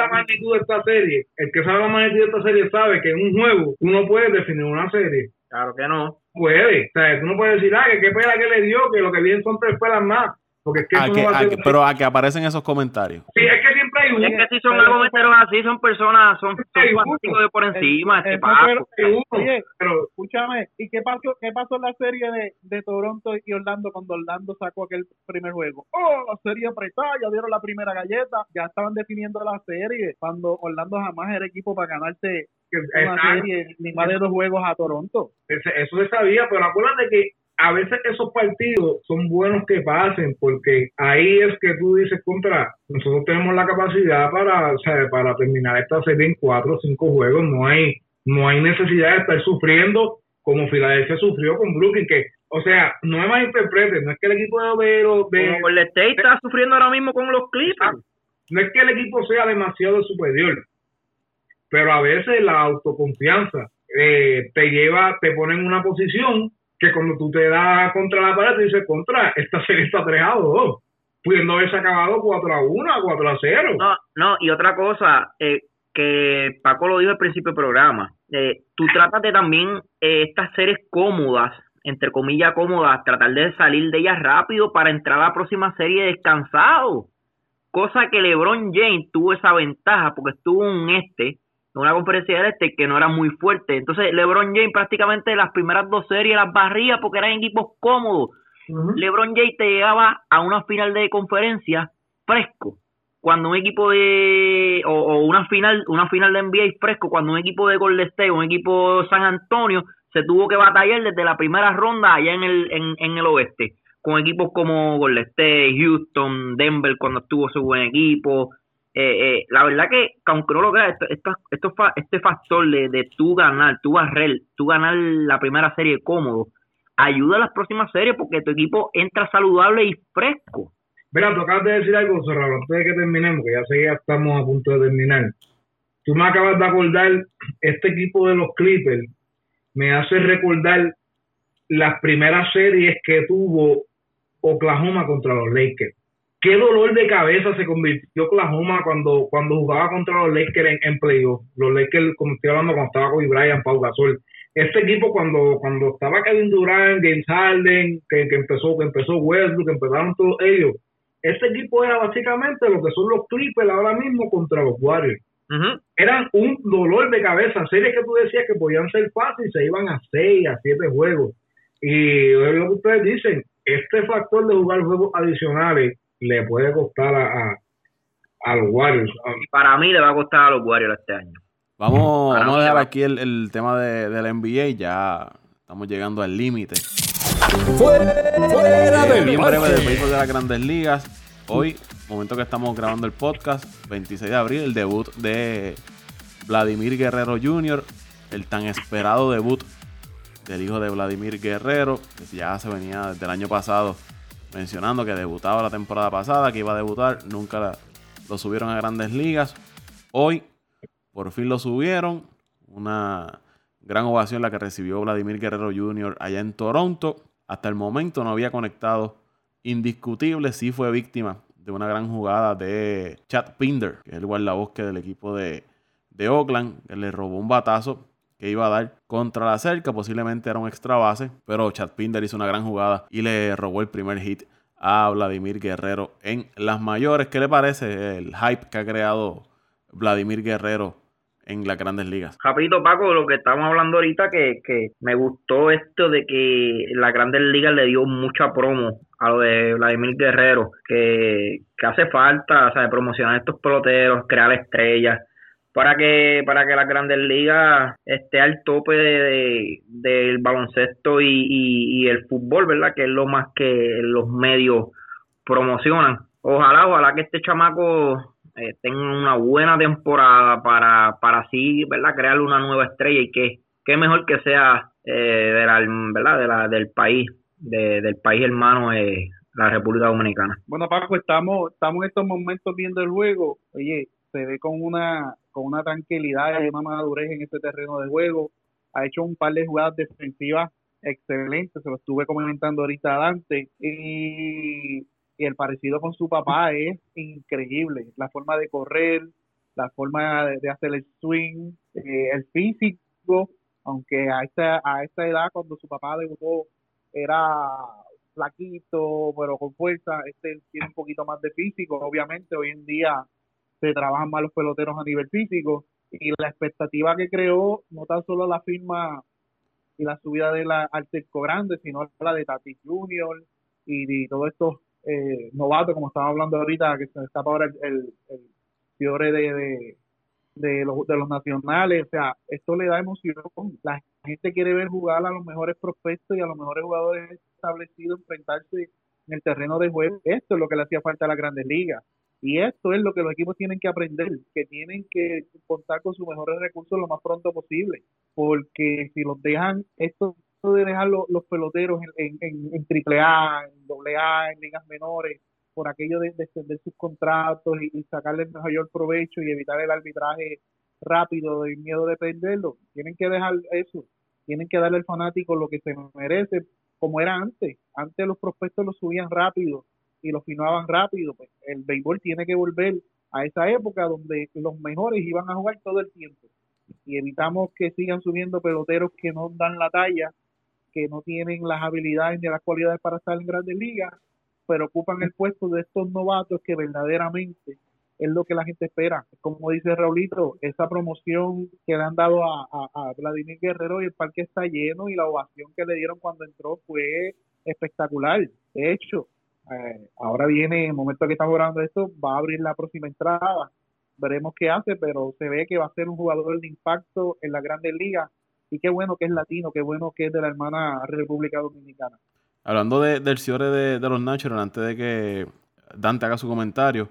magnitud de esta serie, el que sabe la magnitud de esta serie sabe que en un juego tú no puedes definir una serie. Claro que no. Puede, o sea, tú no puedes decir, ah, que qué pela que le dio, que lo que vienen son tres pelas más, porque es que A eso que- no va a a ser que- pero a que aparecen esos comentarios. Sí, es que siempre hay uno. Es que si son pero- argumenteros así, son personas, son, son de por encima, este fue- hay uno, Oye, pero escúchame, ¿y qué pasó, qué pasó en la serie de, de Toronto y Orlando cuando Orlando sacó aquel primer juego? Oh, la serie apretada, ya dieron la primera galleta, ya estaban definiendo la serie, cuando Orlando jamás era equipo para ganarte que- una exacto, serie, ni más de dos juegos a Toronto. eso se sabía, pero acuérdate que a veces esos partidos son buenos que pasen, porque ahí es que tú dices contra, nosotros tenemos la capacidad para, o sea, para terminar esta serie en cuatro o cinco juegos, no hay, no hay necesidad de estar sufriendo como Filadelfia sufrió con Brooklyn, que, o sea, no me malinterpreten, no es que el equipo de, de, de- Como Golden State está sufriendo ahora mismo con los Clippers. no es que el equipo sea demasiado superior, pero a veces la autoconfianza eh, te lleva, te pone en una posición que cuando tú te das contra la pared, tú dices, contra, esta serie está 3 a 2, pudiendo haberse acabado 4 a 1, 4 a 0. No, no, y otra cosa, eh, que Paco lo dijo al principio del programa, eh, tú tratas de también eh, estas series cómodas, entre comillas cómodas, tratar de salir de ellas rápido para entrar a la próxima serie descansado. Cosa que LeBron James tuvo esa ventaja porque estuvo un este, una conferencia del este que no era muy fuerte. Entonces LeBron James prácticamente las primeras dos series las barría porque eran equipos cómodos. LeBron James te llegaba a una final de conferencia fresco. Cuando un equipo de o, o una final, una final de NBA fresco, cuando un equipo de Golden State, un equipo de San Antonio se tuvo que batallar desde la primera ronda allá en el en, en el oeste, con equipos como Golden State, Houston, Denver cuando estuvo su buen equipo. Eh, eh, la verdad que, aunque no lo creas, esto, esto, esto este factor de, de tú ganar, tú barrer, tú ganar la primera serie cómodo, ayuda a las próximas series porque tu equipo entra saludable y fresco. Mira, tú acabas de decir algo, Cerrado, antes de que terminemos, que ya sé ya estamos a punto de terminar. Tú me acabas de acordar, este equipo de los Clippers me hace recordar las primeras series que tuvo Oklahoma contra los Lakers. Qué dolor de cabeza se convirtió Oklahoma cuando, cuando jugaba contra los Lakers en, en playoff. Los Lakers, como estoy hablando, cuando estaba Kobe Bryant, Pau Gasol. Este equipo cuando, cuando estaba Kevin Durant, James Harden, que, que empezó, que empezó Westbrook, que empezaron todos ellos, este equipo era básicamente lo que son los Clippers ahora mismo contra los Warriors. Ujú. Eran un dolor de cabeza. Series que tú decías que podían ser fáciles, se iban a 6, a 7 juegos. Y es lo que ustedes dicen, este factor de jugar juegos adicionales le puede costar a, a, a los Warriors. Y para mí le va a costar a los Warriors este año. Vamos, Para vamos a dejar va. aquí el, el tema de, del NBA. Ya estamos llegando al límite. Fuera, fuera Eh, del bien breve del béisbol de las grandes ligas. Hoy, momento que estamos grabando el podcast, 26 de abril, el debut de Vladimir Guerrero Jr., el tan esperado debut del hijo de Vladimir Guerrero, que ya se venía desde el año pasado mencionando que debutaba la temporada pasada, que iba a debutar, nunca lo subieron a grandes ligas. Hoy, por fin lo subieron. Una gran ovación la que recibió Vladimir Guerrero Jr. allá en Toronto. Hasta el momento no había conectado indiscutible, sí fue víctima de una gran jugada de Chad Pinder, que es el guardabosque del equipo de, de Oakland, que le robó un batazo que iba a dar contra la cerca, posiblemente era un extra base, pero Chad Pinder hizo una gran jugada y le robó el primer hit a Vladimir Guerrero en las mayores. ¿Qué le parece el hype que ha creado Vladimir Guerrero en las grandes ligas? Rapidito, Paco, lo que estamos hablando ahorita, que, que me gustó esto de que la Grandes Ligas le dio mucha promo a lo de Vladimir Guerrero, que, que hace falta, o sea, promocionar estos peloteros, crear estrellas, para que para que las grandes ligas esté al tope de, del baloncesto y, y, el fútbol, ¿verdad? Que es lo más que los medios promocionan. Ojalá, ojalá que este chamaco eh, tenga una buena temporada para, para así, ¿verdad? Crear una nueva estrella y que, que mejor que sea eh, de la, ¿verdad? De la, del país, de, del país hermano, eh, la República Dominicana. Bueno, Paco, estamos, estamos en estos momentos viendo el juego. Oye, se ve con una con una tranquilidad y una madurez en este terreno de juego. Ha hecho un par de jugadas defensivas excelentes, se lo estuve comentando ahorita Dante. Y, el parecido con su papá es increíble. La forma de correr, la forma de, hacer el swing, eh, el físico, aunque a esta, a esta edad, cuando su papá debutó, era flaquito, pero con fuerza, este tiene un poquito más de físico. Obviamente, hoy en día se trabajan más los peloteros a nivel físico y la expectativa que creó no tan solo la firma y la subida de la Arteco Grande, sino la de Tati Junior y, de todos estos eh, novatos, como estaba hablando ahorita, que se escapa ahora el, el, fiore de, de, los, de los nacionales. O sea, esto le da emoción. La gente quiere ver jugar a los mejores prospectos y a los mejores jugadores establecidos enfrentarse en el terreno de juego. Esto es lo que le hacía falta a las grandes ligas. Y esto es lo que los equipos tienen que aprender, que tienen que contar con sus mejores recursos lo más pronto posible, porque si los dejan, esto de dejar los, peloteros en, en, en, AAA, en AA, en ligas menores, por aquello de, extender sus contratos y, y sacarle el mayor provecho y evitar el arbitraje rápido y miedo de perderlo, tienen que dejar eso, tienen que darle al fanático lo que se merece, como era antes. Antes los prospectos los subían rápido y lo firmaban rápido. Pues el béisbol tiene que volver a esa época donde los mejores iban a jugar todo el tiempo y evitamos que sigan subiendo peloteros que no dan la talla, que no tienen las habilidades ni las cualidades para estar en grandes ligas, pero ocupan el puesto de estos novatos que verdaderamente es lo que la gente espera. Como dice Raulito, esa promoción que le han dado a, a Vladimir Guerrero y el parque está lleno y la ovación que le dieron cuando entró fue espectacular. De hecho, eh, ahora viene, el momento que estamos grabando esto, va a abrir la próxima entrada. Veremos qué hace, pero se ve que va a ser un jugador de impacto en la Grandes Ligas. Y qué bueno que es latino, qué bueno que es de la hermana República Dominicana. Hablando de, del cierre de, los Nationals, antes de que Dante haga su comentario,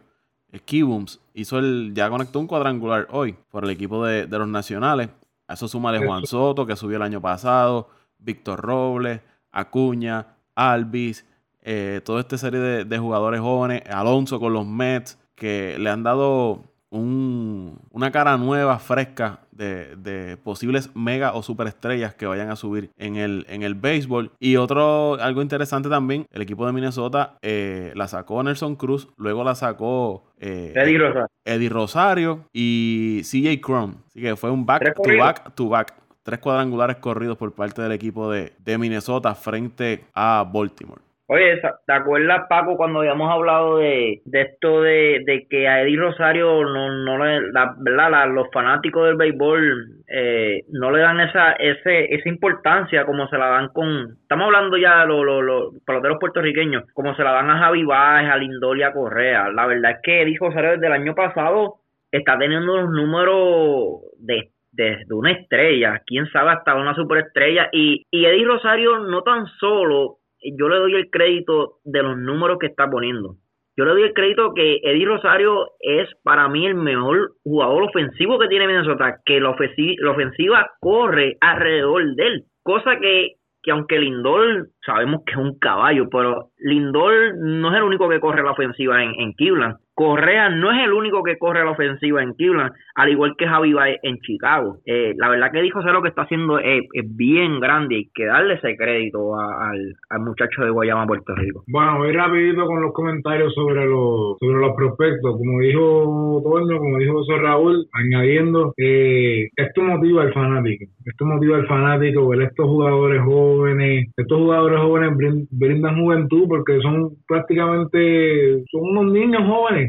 Skibums hizo el, ya conectó un cuadrangular hoy por el equipo de, los Nacionales. A eso de Juan Soto, que subió el año pasado, Víctor Robles, Acuña, Alvis, eh, toda esta serie de, jugadores jóvenes, Alonso con los Mets, que le han dado una cara nueva, fresca de, posibles mega o superestrellas que vayan a subir en el, en el béisbol. Y otro, algo interesante también, el equipo de Minnesota eh, la sacó Nelson Cruz, luego la sacó eh, Eddie, Rosario. Eddie Rosario y CJ Crum. Así que fue un back to back to back. Tres cuadrangulares corridos por parte del equipo de, de Minnesota frente a Baltimore. Oye, ¿te acuerdas, Paco, cuando habíamos hablado de, esto de, que a Eddie Rosario no, no le, la, ¿verdad? los fanáticos del béisbol eh, no le dan esa, ese, esa importancia como se la dan con, estamos hablando ya de los, los, los peloteros puertorriqueños, como se la dan a Javi Baez, a Lindor a Correa. La verdad es que Eddie Rosario desde el año pasado está teniendo los números de de, una estrella, quién sabe hasta una superestrella y, y Eddie Rosario no tan solo yo le doy el crédito de los números que está poniendo. Yo le doy el crédito que Eddie Rosario es para mí el mejor jugador ofensivo que tiene Minnesota, que la ofensiva, la ofensiva corre alrededor de él, cosa que, que aunque Lindor sabemos que es un caballo, pero Lindor no es el único que corre la ofensiva en, en. Correa no es el único que corre la ofensiva en Cleveland, al igual que Javi Baez en Chicago. Eh, la verdad que dijo lo que está haciendo es, bien grande y que darle ese crédito al, muchacho de Guayama, Puerto Rico. Bueno, voy rapidito con los comentarios sobre los sobre los prospectos. Como dijo Toño, como dijo José Raúl, añadiendo, eh, esto motiva al fanático. Esto motiva al fanático ver estos jugadores jóvenes. Estos jugadores jóvenes brindan juventud porque son prácticamente, son unos niños jóvenes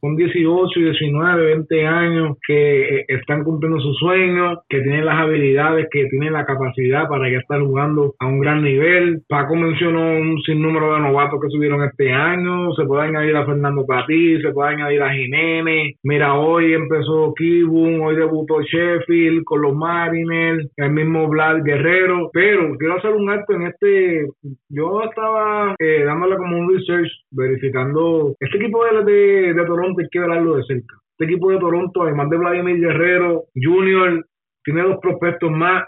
con 18, 19, 20 años que eh, están cumpliendo sus sueños, que tienen las habilidades, que tienen la capacidad para ya estar jugando a un gran nivel. Paco mencionó un sinnúmero de novatos que subieron este año, se puede añadir a Fernando Patí, se puede añadir a Jiménez. Mira, hoy empezó Kibun, hoy debutó Sheffield con los Mariners, el mismo Vlad Guerrero, pero quiero hacer un acto en este, yo estaba eh, dándole como un research, verificando, este equipo de, de, de Toronto hay que verlo de cerca. Este equipo de Toronto, además de Vladimir Guerrero Junior, tiene dos prospectos más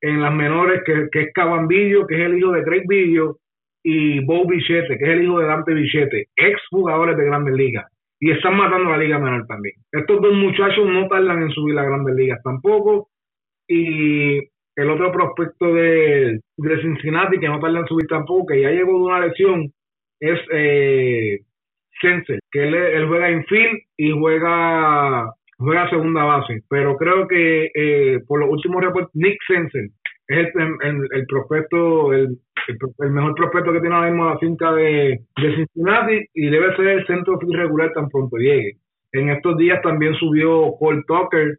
en las menores, que, que es Cabambillo, que es el hijo de Craig Billo, y Bo Bichette, que es el hijo de Dante Bichette, ex jugadores de Grandes Ligas. Y están matando a la Liga Menor también. Estos dos muchachos no tardan en subir a Grandes Ligas tampoco. Y el otro prospecto de, de Cincinnati, que no tarda en subir tampoco, que ya llegó de una lesión, es eh, Sense, que él, él, juega infield y juega juega segunda base, pero creo que eh, por los últimos reportes, Nick Sensen es el, el, prospecto, el, el, mejor prospecto que tiene ahora mismo la finca de, de Cincinnati y debe ser el centro regular tan pronto llegue. En estos días también subió Cole Tucker,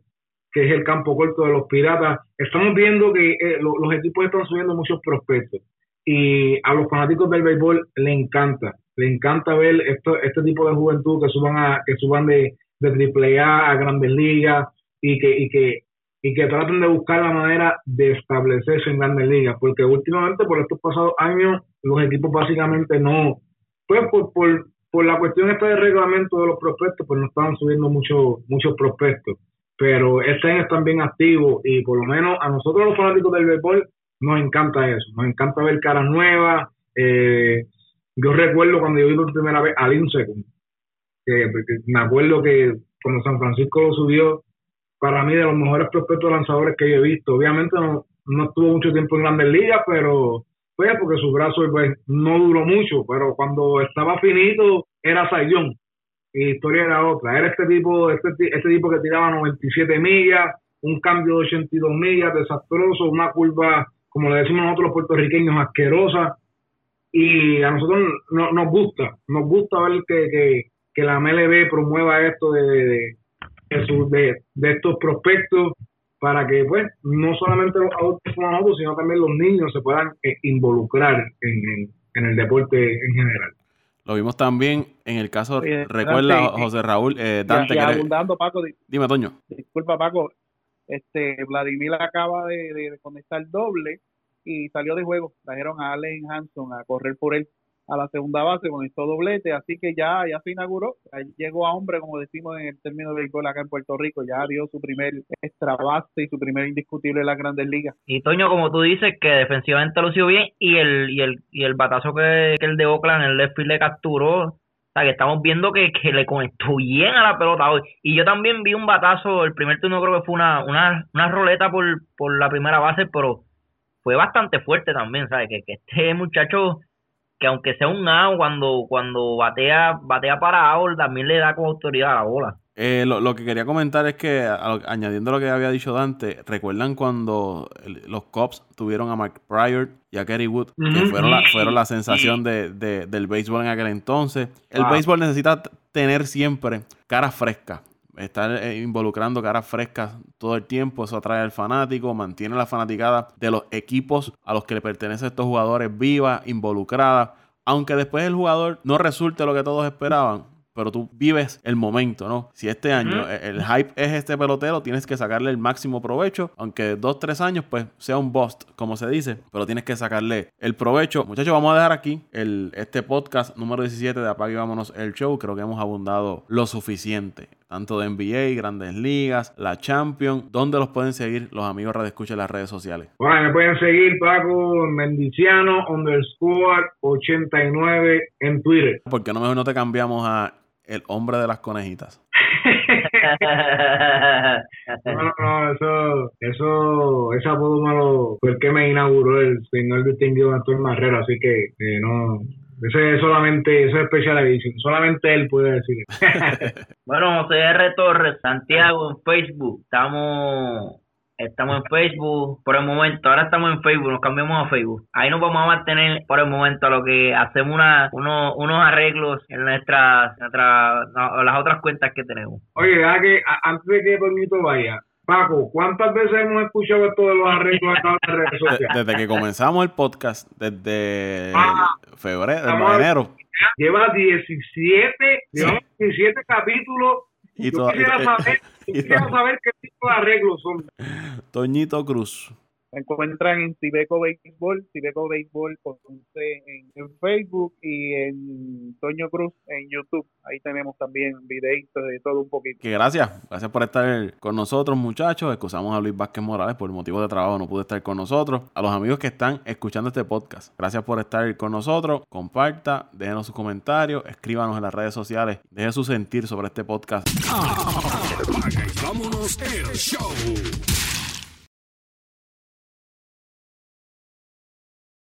que es el campo corto de los Piratas. Estamos viendo que eh, lo, los equipos están subiendo muchos prospectos y a los fanáticos del béisbol le encanta, le encanta ver esto, este tipo de juventud que suban a que suban de, de triple A a grandes ligas y que, y que y que traten de buscar la manera de establecerse en grandes ligas, porque últimamente por estos pasados años los equipos básicamente no, pues por, por, por la cuestión esta de reglamento de los prospectos, pues no estaban subiendo muchos muchos prospectos, pero este año están bien activos y por lo menos a nosotros los fanáticos del béisbol nos encanta eso, nos encanta ver caras nuevas, eh, yo recuerdo cuando yo vi por primera vez a Lincecum, que, que me acuerdo que cuando San Francisco lo subió, para mí de los mejores prospectos lanzadores que yo he visto. Obviamente no, no estuvo mucho tiempo en Grandes Ligas, pero pues porque su brazo pues, no duró mucho, pero cuando estaba finito era Sayón y historia era otra. Era este tipo, este, este tipo que tiraba 97 millas, un cambio de 82 millas, desastroso, una curva, como le decimos nosotros los puertorriqueños, asquerosa. Y a nosotros no, nos gusta, nos gusta ver que, que, que la MLB promueva esto de, de de, de estos prospectos para que pues no solamente los adultos como nosotros, sino también los niños se puedan eh, involucrar en, en, el deporte en general. Lo vimos también en el caso, recuerda Dante, José Raúl, eh, Dante. Y, y abundando, Paco, dime, Toño. Disculpa, Paco. Este, Vladimir acaba de, de, de conectar doble y salió de juego. Trajeron a Allen Hanson a correr por él a la segunda base con esto doblete, así que ya, ya se inauguró, llegó a hombre, como decimos en el término de béisbol acá en Puerto Rico, ya dio su primer extra base y su primer indiscutible en las grandes ligas. Y Toño, como tú dices, que defensivamente lució bien y el, y el, y el batazo que, que el de Oakland, el left field le capturó, o sea, que estamos viendo que, que le conectó bien a la pelota hoy. Y yo también vi un batazo, el primer turno creo que fue una, una, una roleta por, por la primera base, pero fue bastante fuerte también, ¿sabes? Que, que este muchacho que aunque sea un out, cuando, cuando batea, batea para out, también le da con autoridad a la bola. Eh, lo, lo, que quería comentar es que, a, añadiendo lo que había dicho Dante, ¿recuerdan cuando el, los Cubs tuvieron a Mark Pryor y a Kerry Wood, que fueron, la, fueron la sensación de, de, del béisbol en aquel entonces? El béisbol necesita tener siempre caras frescas estar eh, involucrando caras frescas todo el tiempo, eso atrae al fanático, mantiene la fanaticada de los equipos a los que le pertenecen estos jugadores viva, involucrada, aunque después el jugador no resulte lo que todos esperaban, pero tú vives el momento, ¿no? Si este año uh -huh. el hype es este pelotero, tienes que sacarle el máximo provecho, aunque dos, tres años, pues sea un bust, como se dice, pero tienes que sacarle el provecho. Muchachos, vamos a dejar aquí el, este podcast número 17 de Apague y Vámonos el Show. Creo que hemos abundado lo suficiente. Tanto de NBA, Grandes Ligas, la Champions. ¿Dónde los pueden seguir los amigos Radio Escucha en las redes sociales? Bueno, me pueden seguir Paco Mendiciano underscore 89 en Twitter. ¿Por qué no mejor no te cambiamos a el hombre de las conejitas. no, no, eso, eso, ese apodo malo fue el que me inauguró el señor distinguido Antonio Marrero, así que eh, no, ese es solamente, eso es Special Edition, solamente él puede decir. bueno, José R. Torres, Santiago en Facebook, estamos Estamos en Facebook por el momento. Ahora estamos en Facebook, nos cambiamos a Facebook. Ahí nos vamos a mantener por el momento a lo que hacemos una, uno, unos arreglos en nuestras, nuestras no, las otras cuentas que tenemos. Oye, que a- antes de que Toñito vaya, Paco, ¿cuántas veces hemos escuchado esto de los arreglos acá en las redes De- sociales? Desde que comenzamos el podcast, desde Ah, febrero, enero. Lleva 17, llevamos 17 capítulos. Y yo toda- quisiera y- saber, yo quisiera saber qué tipo de arreglos son. Toñito Cruz. Me encuentran en Tibeco Béisbol, Tibeco Béisbol con en, en Facebook y en Toño Cruz en YouTube. Ahí tenemos también videitos de todo un poquito. Que gracias, gracias por estar con nosotros, muchachos. Excusamos a Luis Vázquez Morales por motivo de trabajo, no pudo estar con nosotros. A los amigos que están escuchando este podcast, gracias por estar con nosotros. Comparta, déjenos sus comentarios, escríbanos en las redes sociales, deje su sentir sobre este podcast. Vámonos el show.